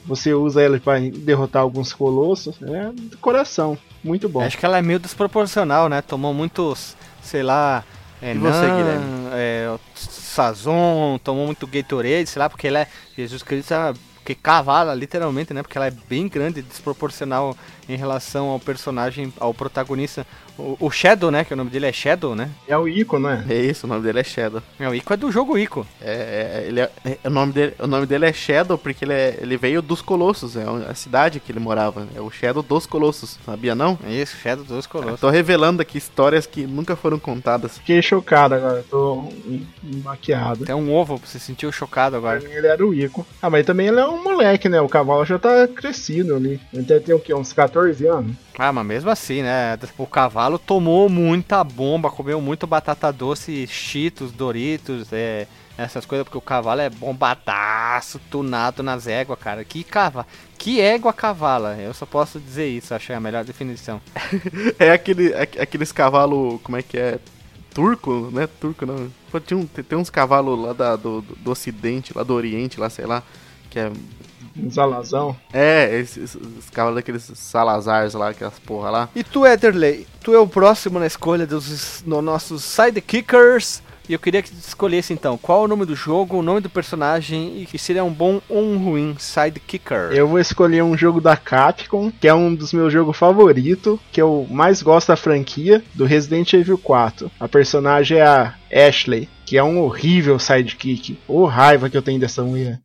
Você usa ele pra derrotar alguns colossos. É do coração. Muito bom. Acho que ela é meio desproporcional, né? Tomou muitos, sei lá. É, E você, Guilherme? É, Sazon, tomou muito Gatorade, sei lá, porque ela é. Jesus Cristo é. Que cavala, literalmente, né? Porque ela é bem grande, desproporcional em relação ao personagem, ao protagonista. O, o Shadow, né? Que o nome dele é Shadow, né? É o Ico, não é? É isso, o nome dele é Shadow. É, o Ico é do jogo Ico. É, é, ele é- é- o, nome dele, o nome dele é Shadow porque ele, é- ele veio dos Colossos, é a cidade que ele morava. É o Shadow dos Colossos, sabia não? É isso, Shadow dos Eu Colossos. tô revelando aqui histórias que nunca foram contadas. Fiquei chocado agora, tô maquiado. Tem um ovo, você sentiu chocado Pra agora. mim ele era o Ico. Ah, mas também ele é um moleque, né? O cavalo já tá crescido ali. Ele deve ter o quê? Uns 14 anos? Ah, mas mesmo assim, né? O cavalo tomou muita bomba, comeu muito batata doce, cheetos, doritos, é, essas coisas, porque o cavalo é bombadaço, tunado nas éguas, cara. Que cavalo, que égua cavala, eu só posso dizer isso, achei a melhor definição. É aquele, aqu- aqueles cavalos, como é que é? Turco, né? Turco não. Pô, Tinha um- tem, tem uns cavalos lá da- do, do, do ocidente, lá do oriente, lá, sei lá, que é Um zalazão. É, esses, esses cavalos daqueles Salazars lá, aquelas porra lá. E tu, Ederley, tu é o próximo na escolha dos no nossos sidekickers. E eu queria que tu escolhesse então qual o nome do jogo, o nome do personagem e que seria um bom ou um ruim sidekicker. Eu vou escolher um jogo da Capcom, que é um dos meus jogos favoritos, que eu mais gosto da franquia, do Resident Evil 4. A personagem é a Ashley, que é um horrível sidekick. Ô raiva que eu tenho dessa mulher.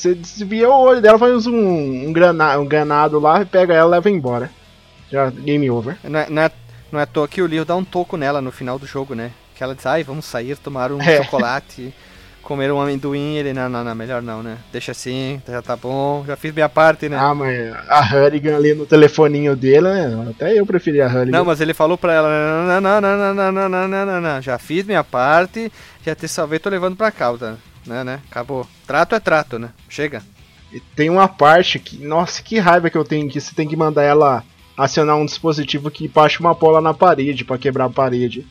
Você desvia o olho dela, faz um, um, grana, um granado lá, pega ela e leva embora. Já, game over. Não é, não é- Não é à toa que o Leo dá um toco nela no final do jogo, né? Que ela diz, ai, vamos sair, tomar um É. chocolate, comer um amendoim. Ele, não, não, não, melhor não, né? Deixa assim, já tá bom, já fiz minha parte, né? Ah, mas a Hurrigan ali no telefoninho dele, né? Até eu preferi a Hurrigan. Não, mas ele falou pra ela, não, não, não, não, não, não, não, não, não, não, já fiz minha parte, já te salvei, tô levando pra casa, né, né? Acabou. Trato é trato, né? Chega. E Tem uma parte que, nossa, que raiva que eu tenho que você tem que mandar ela acionar um dispositivo que baixa uma bola na parede pra quebrar a parede.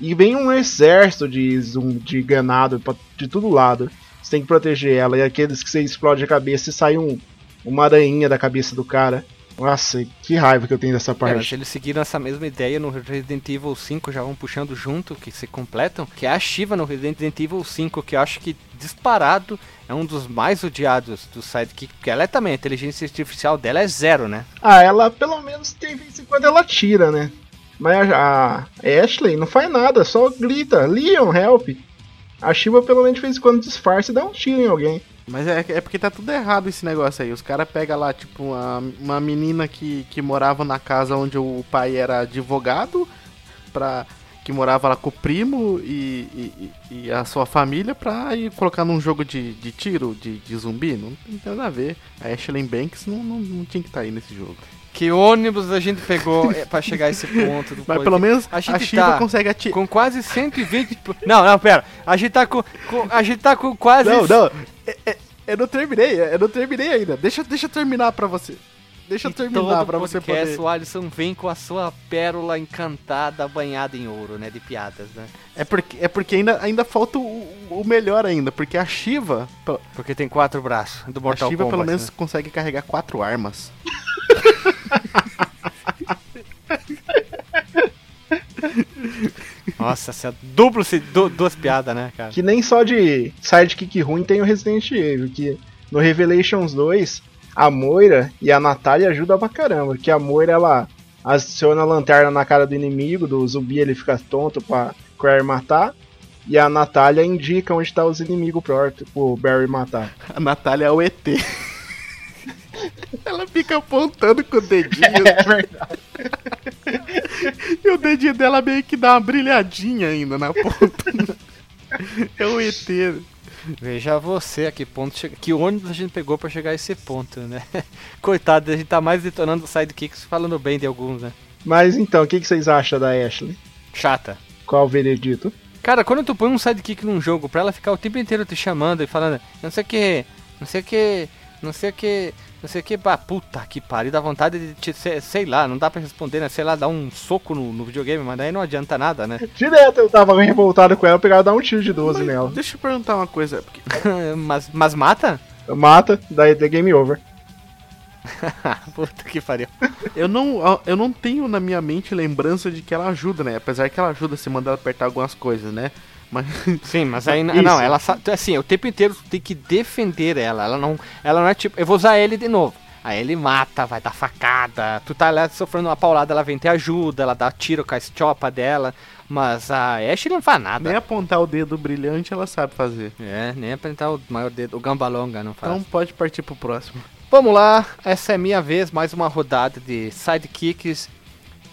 E vem um exército de de ganado pra- de todo lado. Você tem que proteger ela. E aqueles que você explode a cabeça e sai um, uma aranha da cabeça do cara. Nossa, que raiva que eu tenho dessa É, parte. eles seguiram essa mesma ideia no Resident Evil 5, já vão puxando junto, que se completam, que é a Shiva no Resident Evil 5, que eu acho que disparado é um dos mais odiados do sidekick, porque ela é também, a inteligência artificial dela é zero, né? Ah, ela pelo menos tem vez em quando ela tira, né? Mas a Ashley não faz nada, só grita, Leon, help. A Shiva pelo menos de vez em quando disfarça e dá um tiro em alguém. Mas é, é porque tá tudo errado esse negócio aí. Os caras pegam lá, tipo, uma, uma menina que, que morava na casa onde o pai era advogado, pra, que morava lá com o primo e, e, e- a sua família pra ir colocar num jogo de, de tiro, de, de zumbi. Não tem nada a ver. A Ashley Banks não, não, não tinha que estar aí nesse jogo. Que ônibus a gente pegou é, pra chegar a esse ponto do Mas pelo menos a a, gente Shiva tá consegue atirar. Com quase 120. po- Não, não, pera. A gente tá com. com- a gente tá com quase. Não, não. é- é- eu não terminei, eu não terminei ainda. Deixa, deixa eu terminar pra você. Deixa eu terminar pra você poder. O Alisson vem com a sua pérola encantada banhada em ouro, né? De piadas, né? É porque, é porque ainda, ainda falta o, o melhor ainda, porque a Shiva, Porque tem quatro braços do a Mortal Shiva Kombat. pelo menos né? consegue carregar quatro armas. Nossa, essa duplo, se- du- duas piadas, né, cara? Que nem só de sidekick ruim tem o Resident Evil, que no Revelations 2, a Moira e a Natália ajudam pra caramba, que a Moira ela aciona a lanterna na cara do inimigo, do zumbi ele fica tonto pra Claire matar, e a Natália indica onde tá os inimigos pro, pro Barry matar. A Natália é o ET. Ela fica apontando com o dedinho É verdade. e o dedinho dela meio que dá uma brilhadinha ainda na ponta. É o ET. Veja você a que ponto chega... Que ônibus a gente pegou pra chegar a esse ponto, né? Coitado, a gente tá mais detonando sidekicks falando bem de alguns, né? Mas então, o que, que vocês acham da Ashley? Chata. Qual o veredito? Cara, quando tu põe um sidekick num jogo pra ela ficar o tempo inteiro te chamando e falando, não sei o que, não sei o que, não sei o que, não sei o que, pá, puta que pariu, dá vontade de te, sei, sei lá, não dá pra responder, né? Sei lá, dar um soco no, no videogame, mas daí não adianta nada, né? Direto eu tava revoltado com ela, e dar um tiro de 12 Mas nela. Deixa eu perguntar uma coisa. Porque mas, mas mata? Mata, daí é game over. puta que pariu. eu não, eu não tenho na minha mente lembrança de que ela ajuda, né? Apesar que ela ajuda se mandar apertar algumas coisas, né? Mas Sim, mas aí Isso. não, ela assim, o tempo inteiro tu tem que defender ela. Ela não, ela não é tipo, eu vou usar ele de novo. Aí ele mata, vai dar facada. Tu tá lá sofrendo uma paulada, ela vem te ajuda, ela dá tiro com a estiopa dela. Mas a Ashley não faz nada. nem apontar o dedo brilhante ela sabe fazer. É, nem apresentar o maior dedo, o gambalonga não faz. Então pode partir pro próximo. Vamos lá, essa é minha vez, mais uma rodada de sidekicks.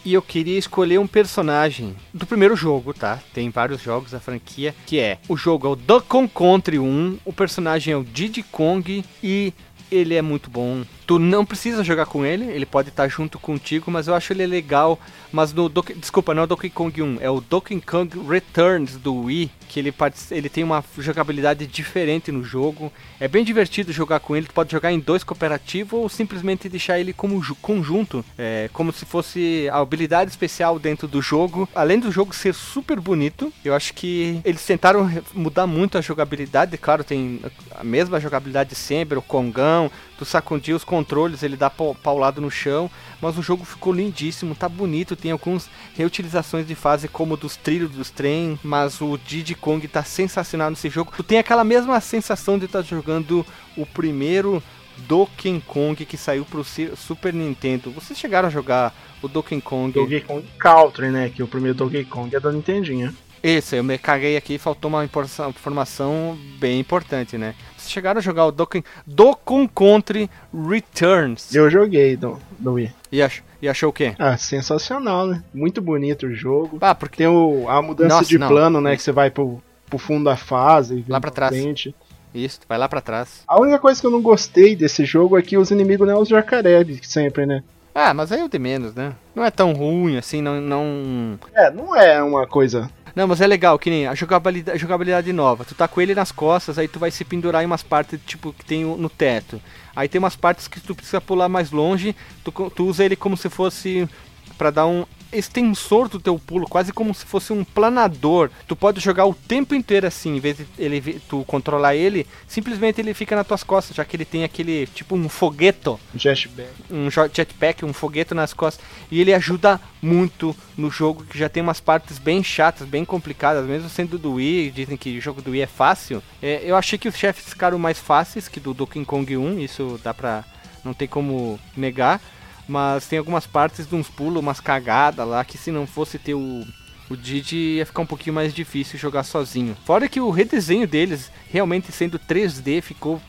E eu queria escolher um personagem do primeiro jogo, tá? Tem vários jogos da franquia, que é o jogo é o Donkey Kong Country 1, o personagem é o Diddy Kong e ele é muito bom. Tu não precisa jogar com ele, ele pode estar junto contigo, mas eu acho ele legal. Mas no Donkey, desculpa, não é o Donkey Kong 1, é o Donkey Kong Returns do Wii, que ele, ele tem uma jogabilidade diferente no jogo. É bem divertido jogar com ele, tu pode jogar em dois cooperativos ou simplesmente deixar ele como ju- conjunto, é, como se fosse a habilidade especial dentro do jogo. Além do jogo ser super bonito, eu acho que eles tentaram mudar muito a jogabilidade. Claro, tem a mesma jogabilidade de sempre, o Kongão, tu sacudir os controles, ele dá pau- paulado no chão, mas o jogo ficou lindíssimo, tá bonito, tem algumas reutilizações de fase como dos trilhos dos trem, mas o Diddy Kong tá sensacional nesse jogo. Tu tem aquela mesma sensação de estar jogando o primeiro Donkey Kong que saiu pro Super Nintendo. Vocês chegaram a jogar o Donkey Kong? Donkey Kong Country, né? Que o primeiro Donkey Kong é da Nintendinho. Esse, eu me caguei aqui, faltou uma informação bem importante, né? Vocês chegaram a jogar o Donkey, Donkey Country Returns. Eu joguei do, do Wii. E, ach- E achou o quê? Ah, sensacional, né? Muito bonito o jogo. Ah, porque Tem o, a mudança Nossa, de não. plano, né? Que você vai pro, pro fundo da fase. Lá pra trás. frente. isso, vai lá pra trás. A única coisa que eu não gostei desse jogo é que os inimigos não é os jacaré, sempre, né? Ah, mas aí é o de menos, né? Não é tão ruim assim, não não É, não é uma coisa. Não, mas é legal, que nem a jogabilidade, a jogabilidade nova. Tu tá com ele nas costas, aí tu vai se pendurar em umas partes, tipo, que tem no teto. Aí tem umas partes que tu precisa pular mais longe, tu, tu usa ele como se fosse pra dar um extensor do teu pulo, quase como se fosse um planador. Tu pode jogar o tempo inteiro assim, em vez de ele, tu controlar ele, simplesmente ele fica nas tuas costas, já que ele tem aquele, tipo um fogueto Jetpack. um jetpack, um foguete nas costas. E ele ajuda muito no jogo, que já tem umas partes bem chatas, bem complicadas, mesmo sendo do Wii, dizem que o jogo do Wii é fácil. É, eu achei que os chefes ficaram mais fáceis que do Donkey Kong 1, isso dá pra. não tem como negar. Mas tem algumas partes de uns pulos, umas cagadas lá, que se não fosse ter o. O Didi ia ficar um pouquinho mais difícil jogar sozinho. Fora que o redesenho deles, realmente sendo 3D, ficou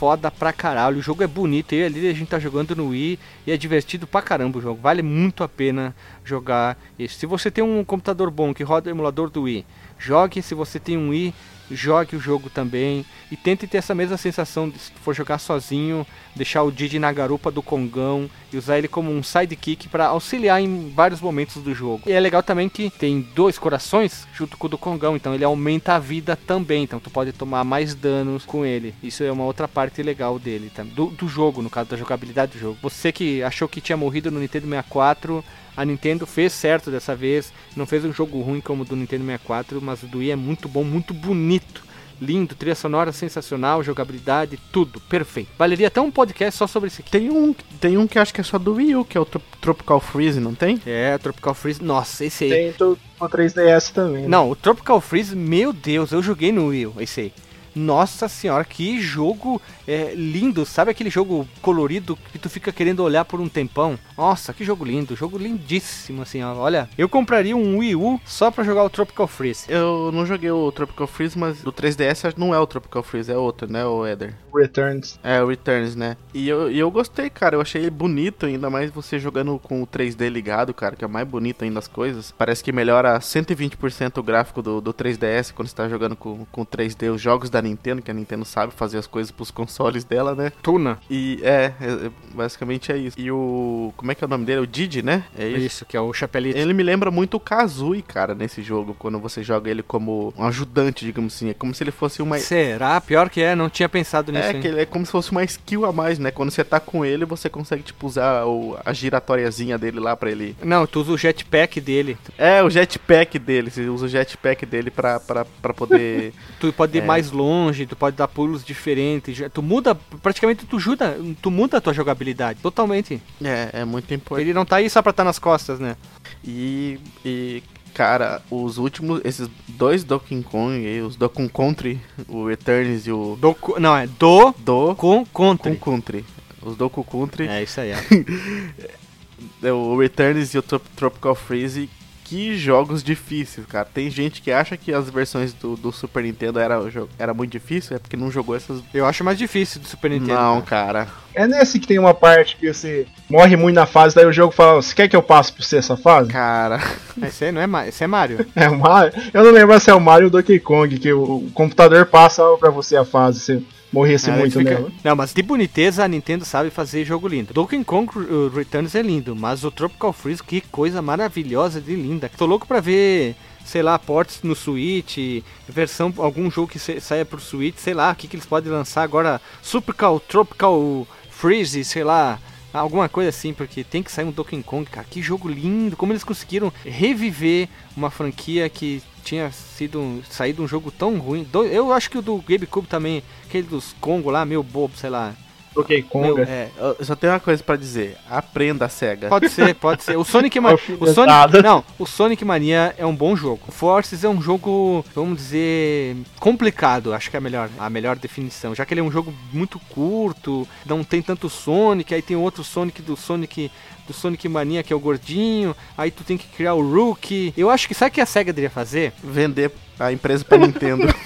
foda pra caralho. O jogo é bonito, e ali a gente tá jogando no Wii e é divertido pra caramba o jogo. Vale muito a pena jogar isso. Se você tem um computador bom que roda o emulador do Wii, jogue. Se você tem um Wii, jogue o jogo também. E tente ter essa mesma sensação de se for jogar sozinho, deixar o Didi na garupa do Congão e usar ele como um sidekick pra auxiliar em vários momentos do jogo. E é legal também que tem dois corações junto com o do Congão, então ele aumenta a vida também, então tu pode tomar mais danos com ele. Isso é uma outra parte legal dele, do, do jogo, no caso da jogabilidade do jogo. Você que achou que tinha morrido no Nintendo 64, a Nintendo fez certo dessa vez, não fez um jogo ruim como o do Nintendo 64, mas o do Wii é muito bom, muito bonito. Lindo, trilha sonora sensacional, jogabilidade, tudo, perfeito. Valeria até um podcast só sobre isso aqui. Tem um, tem um que acho que é só do Wii U, que é o Tro- Tropical Freeze, não tem? É, Tropical Freeze, nossa, esse aí. Tem no 3DS também. né? Não, o Tropical Freeze, meu Deus, eu joguei no Wii, U, esse aí. Nossa senhora, que jogo é, lindo. Sabe aquele jogo colorido que tu fica querendo olhar por um tempão? Nossa, que jogo lindo. Jogo lindíssimo, assim, ó. Olha, eu compraria um Wii U só pra jogar o Tropical Freeze. Eu não joguei o Tropical Freeze, mas do 3DS não é o Tropical Freeze, é outro, né, o Eder? Returns. É, o Returns, né? E eu, e eu gostei, cara. Eu achei ele bonito, ainda mais você jogando com o 3D ligado, cara, que é mais bonito ainda as coisas. Parece que melhora 120% o gráfico do, do 3DS quando você tá jogando com, com 3D os jogos da Nintendo, que a Nintendo sabe fazer as coisas pros consoles dela, né? Tuna. E é, é, é, basicamente é isso. E o. Como é que é o nome dele? O Didi, né? É isso. Isso, que é o chapelito. Ele me lembra muito o Kazooie, cara, nesse jogo, quando você joga ele como um ajudante, digamos assim. É como se ele fosse uma. Será? Pior que é, não tinha pensado nisso. É, hein? que ele é como se fosse uma skill a mais, né? Quando você tá com ele, você consegue, tipo, usar o, a giratóriazinha dele lá pra ele. Não, tu usa o jetpack dele. É, o jetpack dele. Você usa o jetpack dele pra, pra, pra poder. Tu pode ir É. mais longe, tu pode dar pulos diferentes. Tu muda, praticamente tu muda, tu muda a tua jogabilidade, totalmente. é, é muito importante. Ele não tá aí só pra estar nas costas, né? E. e Cara, os últimos, esses dois Donkey Kong os Donkey Country, o Returns e o Do, não, é do Do com contra. Country. Os Donkey Country, É isso aí. É. é, o Returns e o Trop- Tropical Freeze, que jogos difíceis, cara. Tem gente que acha que as versões do, do Super Nintendo era, era muito difícil, é porque não jogou essas. Eu acho mais difícil do Super Nintendo. Não, cara. cara. É nesse que tem uma parte que você morre muito na fase, daí o jogo fala, você quer que eu passe pra você essa fase? Cara. Esse aí não é Ma- esse é Mario. É o Mario. Eu não lembro se é o Mario ou o Donkey Kong, que o, computador passa pra você a fase, se morresse Ah, muito fica- nela. Não, mas de boniteza a Nintendo sabe fazer jogo lindo. Donkey Kong uh, Returns é lindo, mas o Tropical Freeze, que coisa maravilhosa de linda. Tô louco pra ver, sei lá, ports no Switch, versão, algum jogo que sa- saia pro Switch, sei lá, o que, que eles podem lançar agora. Supercal, Tropical Freeze, sei lá. Alguma coisa assim, porque tem que sair um Donkey Kong, cara. Que jogo lindo! Como eles conseguiram reviver uma franquia que tinha sido saído um jogo tão ruim. Do- Eu acho que o do GameCube também, aquele dos Congo lá, meio bobo, sei lá. Donkey Kong. Meu, É, eu só tenho uma coisa pra dizer. Aprenda, SEGA. Pode ser, pode ser. O Sonic Mania. O Alfinetada. Sonic, não, o Sonic Mania é um bom jogo. O Forces é um jogo, vamos dizer, complicado. Acho que é a melhor, a melhor definição. Já que ele é um jogo muito curto, não tem tanto Sonic, aí tem outro Sonic do Sonic do Sonic Mania que é o gordinho. Aí tu tem que criar o Rookie. Eu acho que sabe o que a Sega deveria fazer? Vender a empresa pra Nintendo.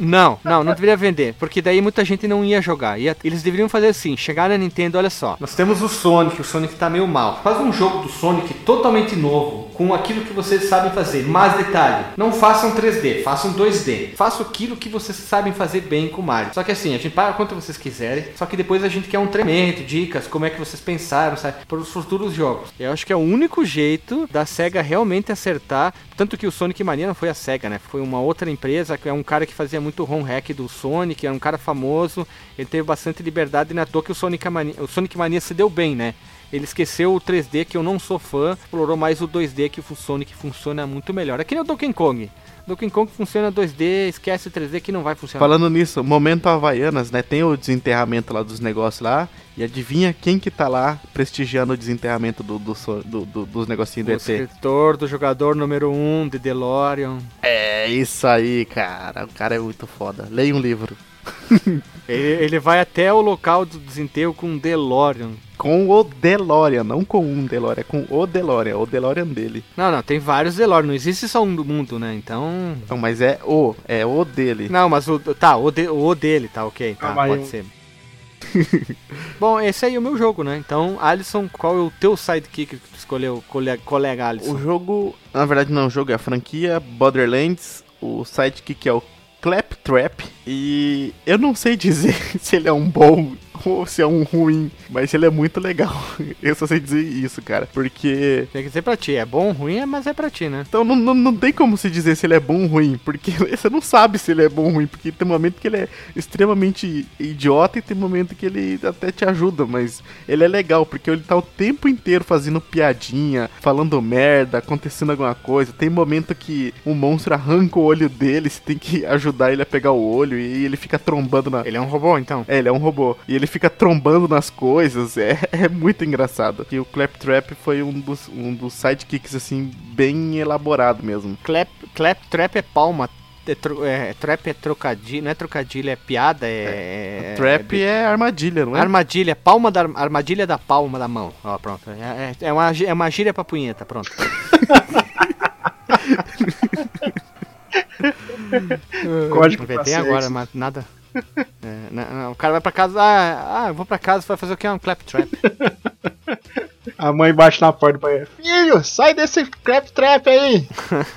Não, não, não deveria vender, porque daí muita gente não ia jogar. Ia- eles deveriam fazer assim, chegar na Nintendo, olha só. Nós temos o Sonic, o Sonic tá meio mal. Faz um jogo do Sonic totalmente novo, com aquilo que vocês sabem fazer. Mais detalhe, não façam 3D, façam 2D. Façam aquilo que vocês sabem fazer bem com o Mario. Só que assim, a gente paga quanto vocês quiserem, só que depois a gente quer um treinamento, dicas, como é que vocês pensaram, sabe, para os futuros jogos. Eu acho que é o único jeito da SEGA realmente acertar, tanto que o Sonic Mania não foi a SEGA, né? Foi uma outra empresa, que é um cara que fazia muito ROM hack do Sonic, era um cara famoso, ele teve bastante liberdade e na toa que o Sonic Mania, o Sonic Mania se deu bem, né? Ele esqueceu o 3D, que eu não sou fã, explorou mais o 2D, que o Sonic funciona muito melhor. Aqui no Donkey Kong. Donkey Kong funciona 2D, esquece o 3D que não vai funcionar. Falando nisso, momento Havaianas, né? Tem o desenterramento lá dos negócios lá. E adivinha quem que tá lá prestigiando o desenterramento do, do, do- do- dos negocinhos do o ET? escritor do jogador número 1 um, de DeLorean. É isso aí, cara. O cara é muito foda. Leia um livro. Ele, ele vai até o local do desenterro com um DeLorean. Com o DeLorean, não com um DeLorean, é com o DeLorean, o DeLorean dele. Não, não, tem vários DeLorean, não existe só um do mundo, né? Então. Não, mas é o, é o dele. Não, mas o. Tá, o, de- o dele, tá, ok. Tá, Ah, pode eu- ser. Bom, esse aí é o meu jogo, né? Então, Alisson, qual é o teu sidekick que tu escolheu, colega, colega Alisson? O jogo, na verdade não, o jogo é a franquia Borderlands, o sidekick é o Claptrap e eu não sei dizer se ele é um bom ou se é um ruim, mas ele é muito legal. Eu só sei dizer isso, cara, porque Tem que dizer pra ti, é bom, ruim, é- mas é pra ti, né? então não, não, não tem como se dizer se ele é bom ou ruim, porque você não sabe se ele é bom ou ruim, porque tem momento que ele é extremamente idiota e tem momento que ele até te ajuda, mas ele é legal, porque ele tá o tempo inteiro fazendo piadinha, falando merda, acontecendo alguma coisa. Tem momento que um monstro arranca o olho dele, você tem que ajudar ele a pegar o olho e ele fica trombando na. Ele é um robô, então. É, ele é um robô. E ele fica trombando nas coisas. É, é muito engraçado. E o Claptrap foi um dos, um dos sidekicks, assim, bem elaborado mesmo. Clap, clap trap é palma. É, tro- é, trap é trocadilho, não é trocadilho, é piada, é. é- Trap é- é armadilha, não é? Armadilha, palma da armadilha da palma da mão. Ó, pronto. É, é, é uma, é uma gíria pra punheta, pronto. Código Inventei agora, mas nada. É, não, não, o cara vai pra casa, ah, ah, eu vou pra casa, vai fazer o que? Um claptrap. A mãe bate na porta pra ele. Filho, sai desse claptrap aí.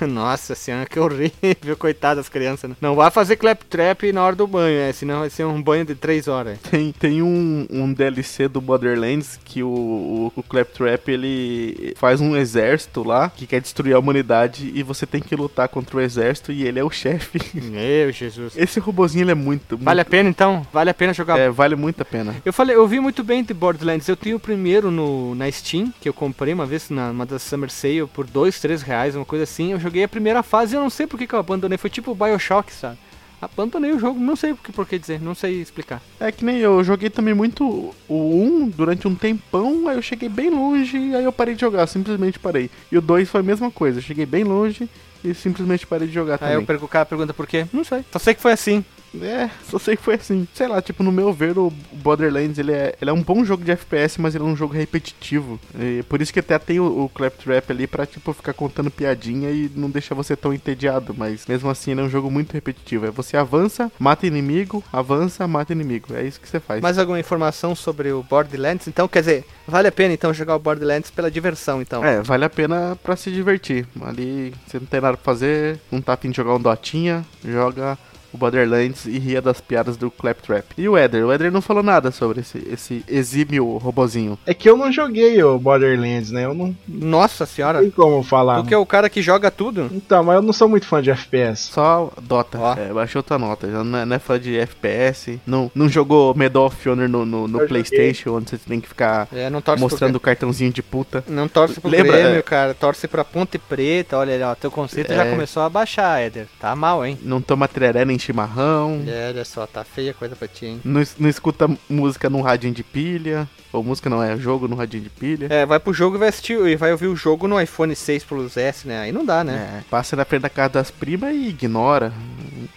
Nossa senhora, que horrível, coitado das crianças. Né? Não vai fazer claptrap na hora do banho, é, senão vai ser um banho de 3 horas. Tem, tem um, um DLC do Borderlands que o, o, o Claptrap ele faz um exército lá que quer destruir a humanidade e você tem que lutar contra o exército e ele é o chefe. Meu Jesus. Esse robozinho ele é muito. Vale a pena então? Vale a pena jogar É, vale muito a pena. Eu falei, eu vi muito bem de Borderlands. Eu tenho o primeiro no, na Steam, que eu comprei uma vez na uma das Summer Sale por 2, 3 reais, uma coisa assim. Eu joguei a primeira fase e eu não sei por que, que eu abandonei. Foi tipo o Bioshock, sabe? Abandonei o jogo, não sei por que, por que dizer, não sei explicar. É que nem eu, eu joguei também muito o 1 durante um tempão, aí eu cheguei bem longe e aí eu parei de jogar, simplesmente parei. E o 2 foi a mesma coisa, eu cheguei bem longe e simplesmente parei de jogar Aí também. eu pergunto, o cara pergunta por quê? Não sei. Só sei que foi assim. É, só sei que foi assim. Sei lá, tipo, no meu ver, o Borderlands, ele é, ele é um bom jogo de FPS, mas ele é um jogo repetitivo. E por isso que até tem o, o Claptrap ali pra, tipo, ficar contando piadinha e não deixar você tão entediado. Mas mesmo assim, ele é um jogo muito repetitivo. É você avança, mata inimigo, avança, mata inimigo. É isso que você faz. Mais alguma informação sobre o Borderlands? Então, quer dizer, vale a pena então jogar o Borderlands pela diversão, então. É, vale a pena pra se divertir. Ali, você não tem nada pra fazer, não tá afim de jogar um Dotinha, joga o Borderlands e ria das piadas do Claptrap. E o Eder? O Eder não falou nada sobre esse, esse exímio robozinho. É que eu não joguei o Borderlands, né? Eu não Nossa senhora, tem como falar. tu que é o cara que joga tudo? Então, mas eu não sou muito fã de FPS. Só Dota. Ó. É, baixou tua nota. Já não é, não é fã de FPS. Não, não jogou Medal of Honor no, no, no PlayStation, onde você tem que ficar É, não torce mostrando pro o cartãozinho de puta. Não torce pro Lembra, Grêmio, cara. Torce pra Ponte Preta. Olha, ó, teu conceito já É. começou a baixar, Éder. Tá mal, hein? Não toma treré nem chimarrão. É, olha só, tá feia a coisa pra ti, hein? Não, não escuta música num radinho de pilha. Ou música não é jogo no radinho de pilha. É, vai pro jogo e vai assistir e vai ouvir o jogo no iPhone 6 Plus S, né? Aí não dá, né? É, passa na frente da casa das primas e ignora.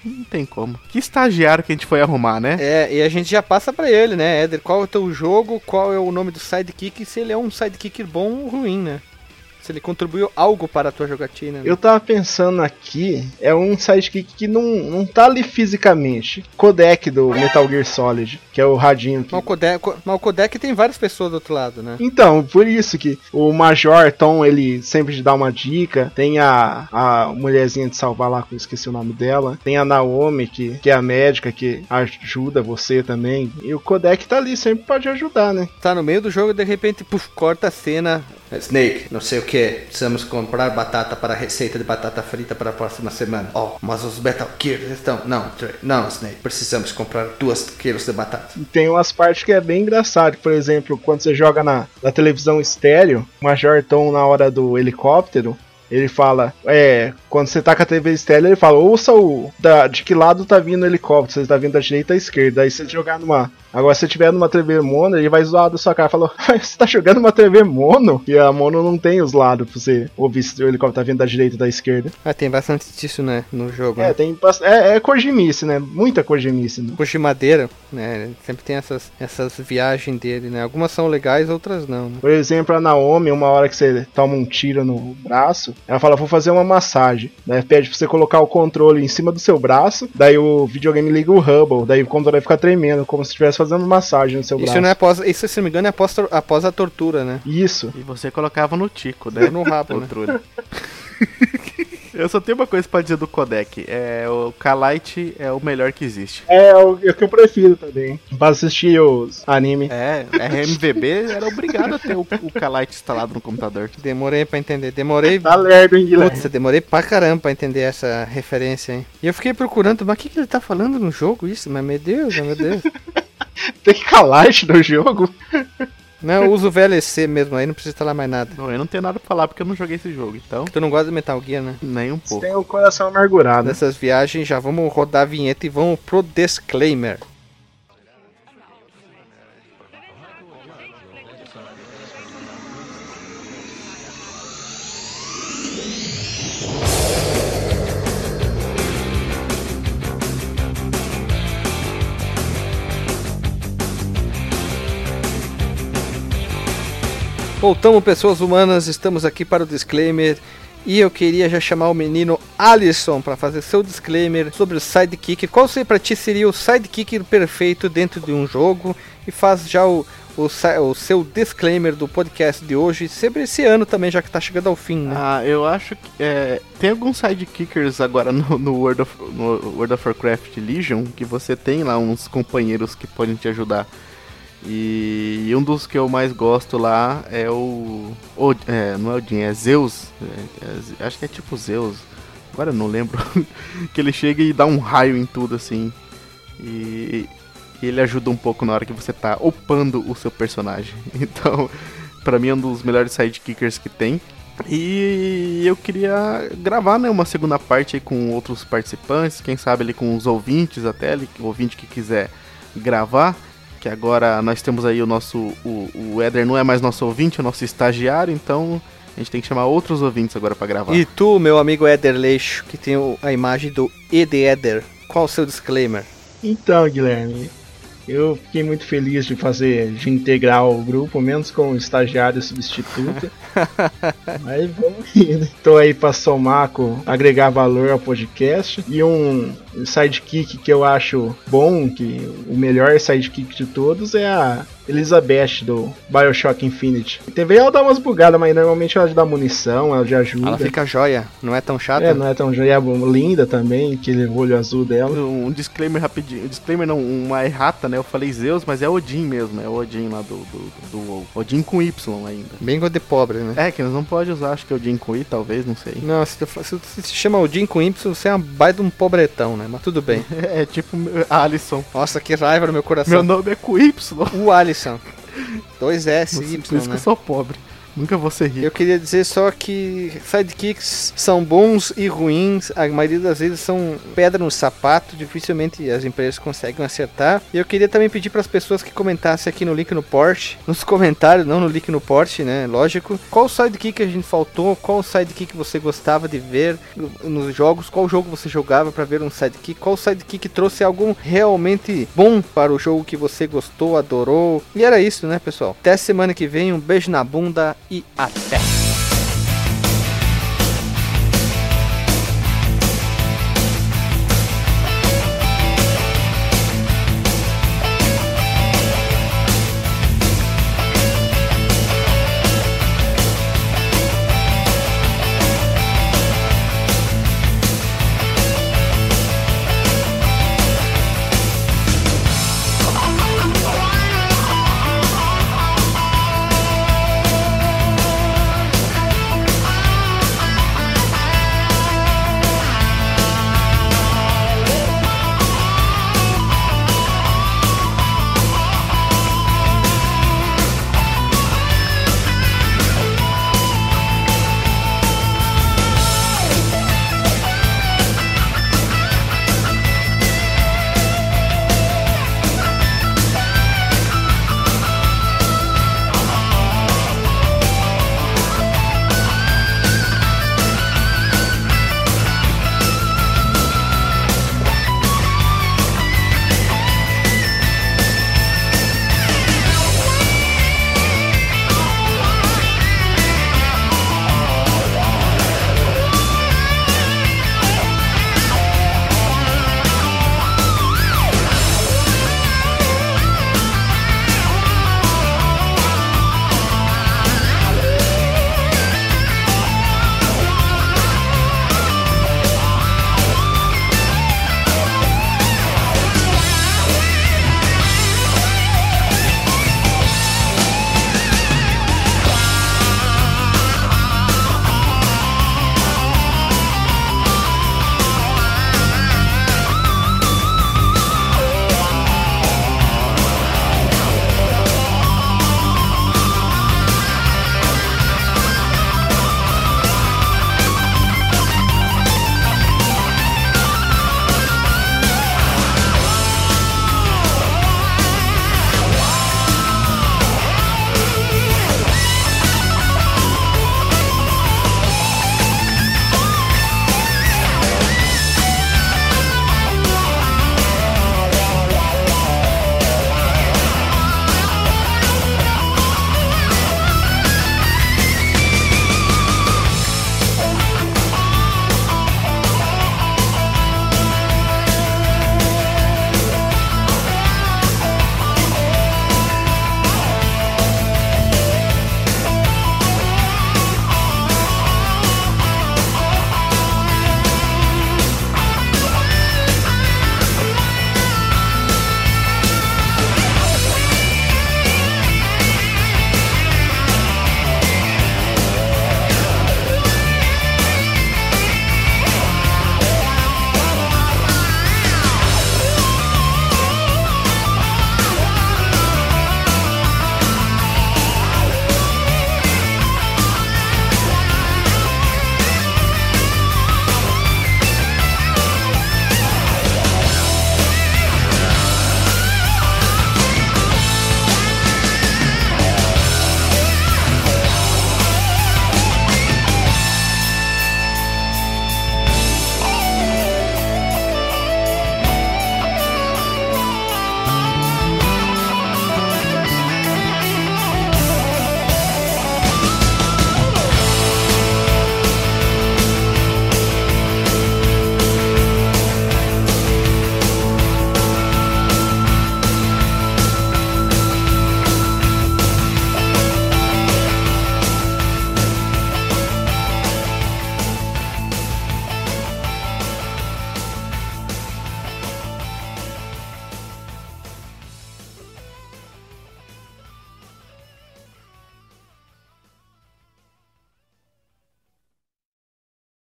Não tem como. Que estagiário que a gente foi arrumar, né? É, e a gente já passa pra ele, né, Éder? Qual é o teu jogo, qual é o nome do sidekick e se ele é um sidekick bom ou ruim, né? Se ele contribuiu algo para a tua jogatina. né? Eu tava pensando aqui, é um sidekick que não, não tá ali fisicamente. Codec do Metal Gear Solid, que é o radinho que Mas o codec, mas o codec tem várias pessoas do outro lado, né? Então, por isso que o Major Tom, ele sempre te dá uma dica. Tem a, a mulherzinha de salvar lá, que eu esqueci o nome dela. Tem a Naomi, que, que é a médica, que ajuda você também. E o Codec tá ali, sempre pode ajudar, né? Tá no meio do jogo e de repente, puf, corta a cena. Snake, não sei o que, precisamos comprar batata para a receita de batata frita para a próxima semana. Oh, mas os Metal Gears estão. Não, não, Snake, precisamos comprar duas quilos de batata. Tem umas partes que é bem engraçado. Por exemplo, quando você joga na, na televisão estéreo, o Major Tom, na hora do helicóptero, ele fala, é, quando você tá com a TV estéreo, ele fala, ouça o, da, de que lado tá vindo o helicóptero, se ele tá vindo da direita ou da esquerda. Aí se você jogar numa, agora se você tiver numa TV mono, ele vai zoar da sua cara, falou, você tá jogando uma TV mono? E a mono não tem os lados pra você ouvir se o helicóptero tá vindo da direita ou da esquerda. Ah, tem bastante disso, né, no jogo. É, né? tem é, é Kojimice, né? Muita Kojimice. Né? Puxa de madeira, né? Sempre tem essas, essas viagens dele, né? Algumas são legais, outras não. Né? Por exemplo, a Naomi, uma hora que você toma um tiro no braço, ela fala, vou fazer uma massagem. Daí pede pra você colocar o controle em cima do seu braço, daí o videogame liga o Hubble, daí o controle vai ficar tremendo, como se estivesse fazendo massagem no seu Isso braço. não é após, isso se não me engano é após, após a tortura, né? Isso. E você colocava no tico, né? No rabo, né? Eu só tenho uma coisa pra dizer do codec. É, o Kalite é o melhor que existe. É o, é o que eu prefiro também. Pra assistir os anime. É, RMVB era obrigado a ter o, o Kalite instalado no computador. Demorei pra entender, demorei. Tá lerdo, hein, Guilherme? Putz, eu demorei pra caramba pra entender essa referência, hein? E eu fiquei procurando, mas o que, que ele tá falando no jogo isso? Mas meu Deus, meu Deus. Tem calite no jogo. Não, eu uso o VLC mesmo, aí não precisa instalar mais nada. Bom, eu não tenho nada pra falar porque eu não joguei esse jogo, então. Tu não gosta de Metal Gear, né? Nem um Você pouco. tem o coração amargurado. Nessas viagens já vamos rodar a vinheta e vamos pro disclaimer. Voltamos, pessoas humanas, estamos aqui para o disclaimer. E eu queria já chamar o menino Alisson para fazer seu disclaimer sobre o sidekick. Qual se- pra ti seria o sidekick perfeito dentro de um jogo? E faz já o, o, o seu disclaimer do podcast de hoje, sempre esse ano também, já que tá chegando ao fim, né? Ah, eu acho que. é, tem alguns sidekickers agora no, no World of, no World of Warcraft Legion que você tem lá uns companheiros que podem te ajudar. E um dos que eu mais gosto lá é o. o é, não é Odin, é Zeus. É, é- acho que é tipo Zeus. Agora eu não lembro. que ele chega e dá um raio em tudo assim. E, e ele ajuda um pouco na hora que você tá upando o seu personagem. Então, pra mim é um dos melhores sidekickers que tem. E eu queria gravar né, uma segunda parte com outros participantes, quem sabe ali com os ouvintes até, ali, o ouvinte que quiser gravar. Que agora nós temos aí o nosso. O, o Éder não é mais nosso ouvinte, é o nosso estagiário, então a gente tem que chamar outros ouvintes agora pra gravar. E tu, meu amigo Eder Leixo, que tem a imagem do Ed Eder, qual o seu disclaimer? Então, Guilherme, eu fiquei muito feliz de fazer, de integrar o grupo, menos com o estagiário substituto. Mas vamos indo. Tô aí pra somar, com, agregar valor ao podcast. E um sidekick que eu acho bom, que o melhor sidekick de todos é a Elizabeth do Bioshock Infinite. TV ela dá umas bugadas, mas normalmente ela dá munição, ela já ajuda. Ela fica joia, não é tão chata? É, não é tão joia, linda também, aquele olho azul dela. Um disclaimer rapidinho. Um disclaimer não, uma errata, né? Eu falei Zeus, mas é Odin mesmo, é o Odin lá do, do, do WoW. Odin com Y ainda. Bingo de pobre, né? É, que nós não pode usar, acho que é Odin com I, talvez, não sei. Não, se, tu, se se chama Odin com Y, você é uma baita de um pobretão, né? Mas tudo bem. É, tipo Alisson. Nossa, que raiva no meu coração. Meu nome é com Y. O Alisson. Dois S, Por Y, isso que né? eu sou pobre. Nunca vou ser rico. Eu queria dizer só que sidekicks são bons e ruins, a maioria das vezes são pedra no sapato, dificilmente as empresas conseguem acertar. E eu queria também pedir para as pessoas que comentassem aqui no link no Porsche, nos comentários, não no link no Porsche, né? Lógico. Qual sidekick a gente faltou? Qual sidekick você gostava de ver nos jogos? Qual jogo você jogava para ver um sidekick? Qual sidekick trouxe algo realmente bom para o jogo que você gostou, adorou? E era isso, né, pessoal? Até semana que vem, um beijo na bunda e até!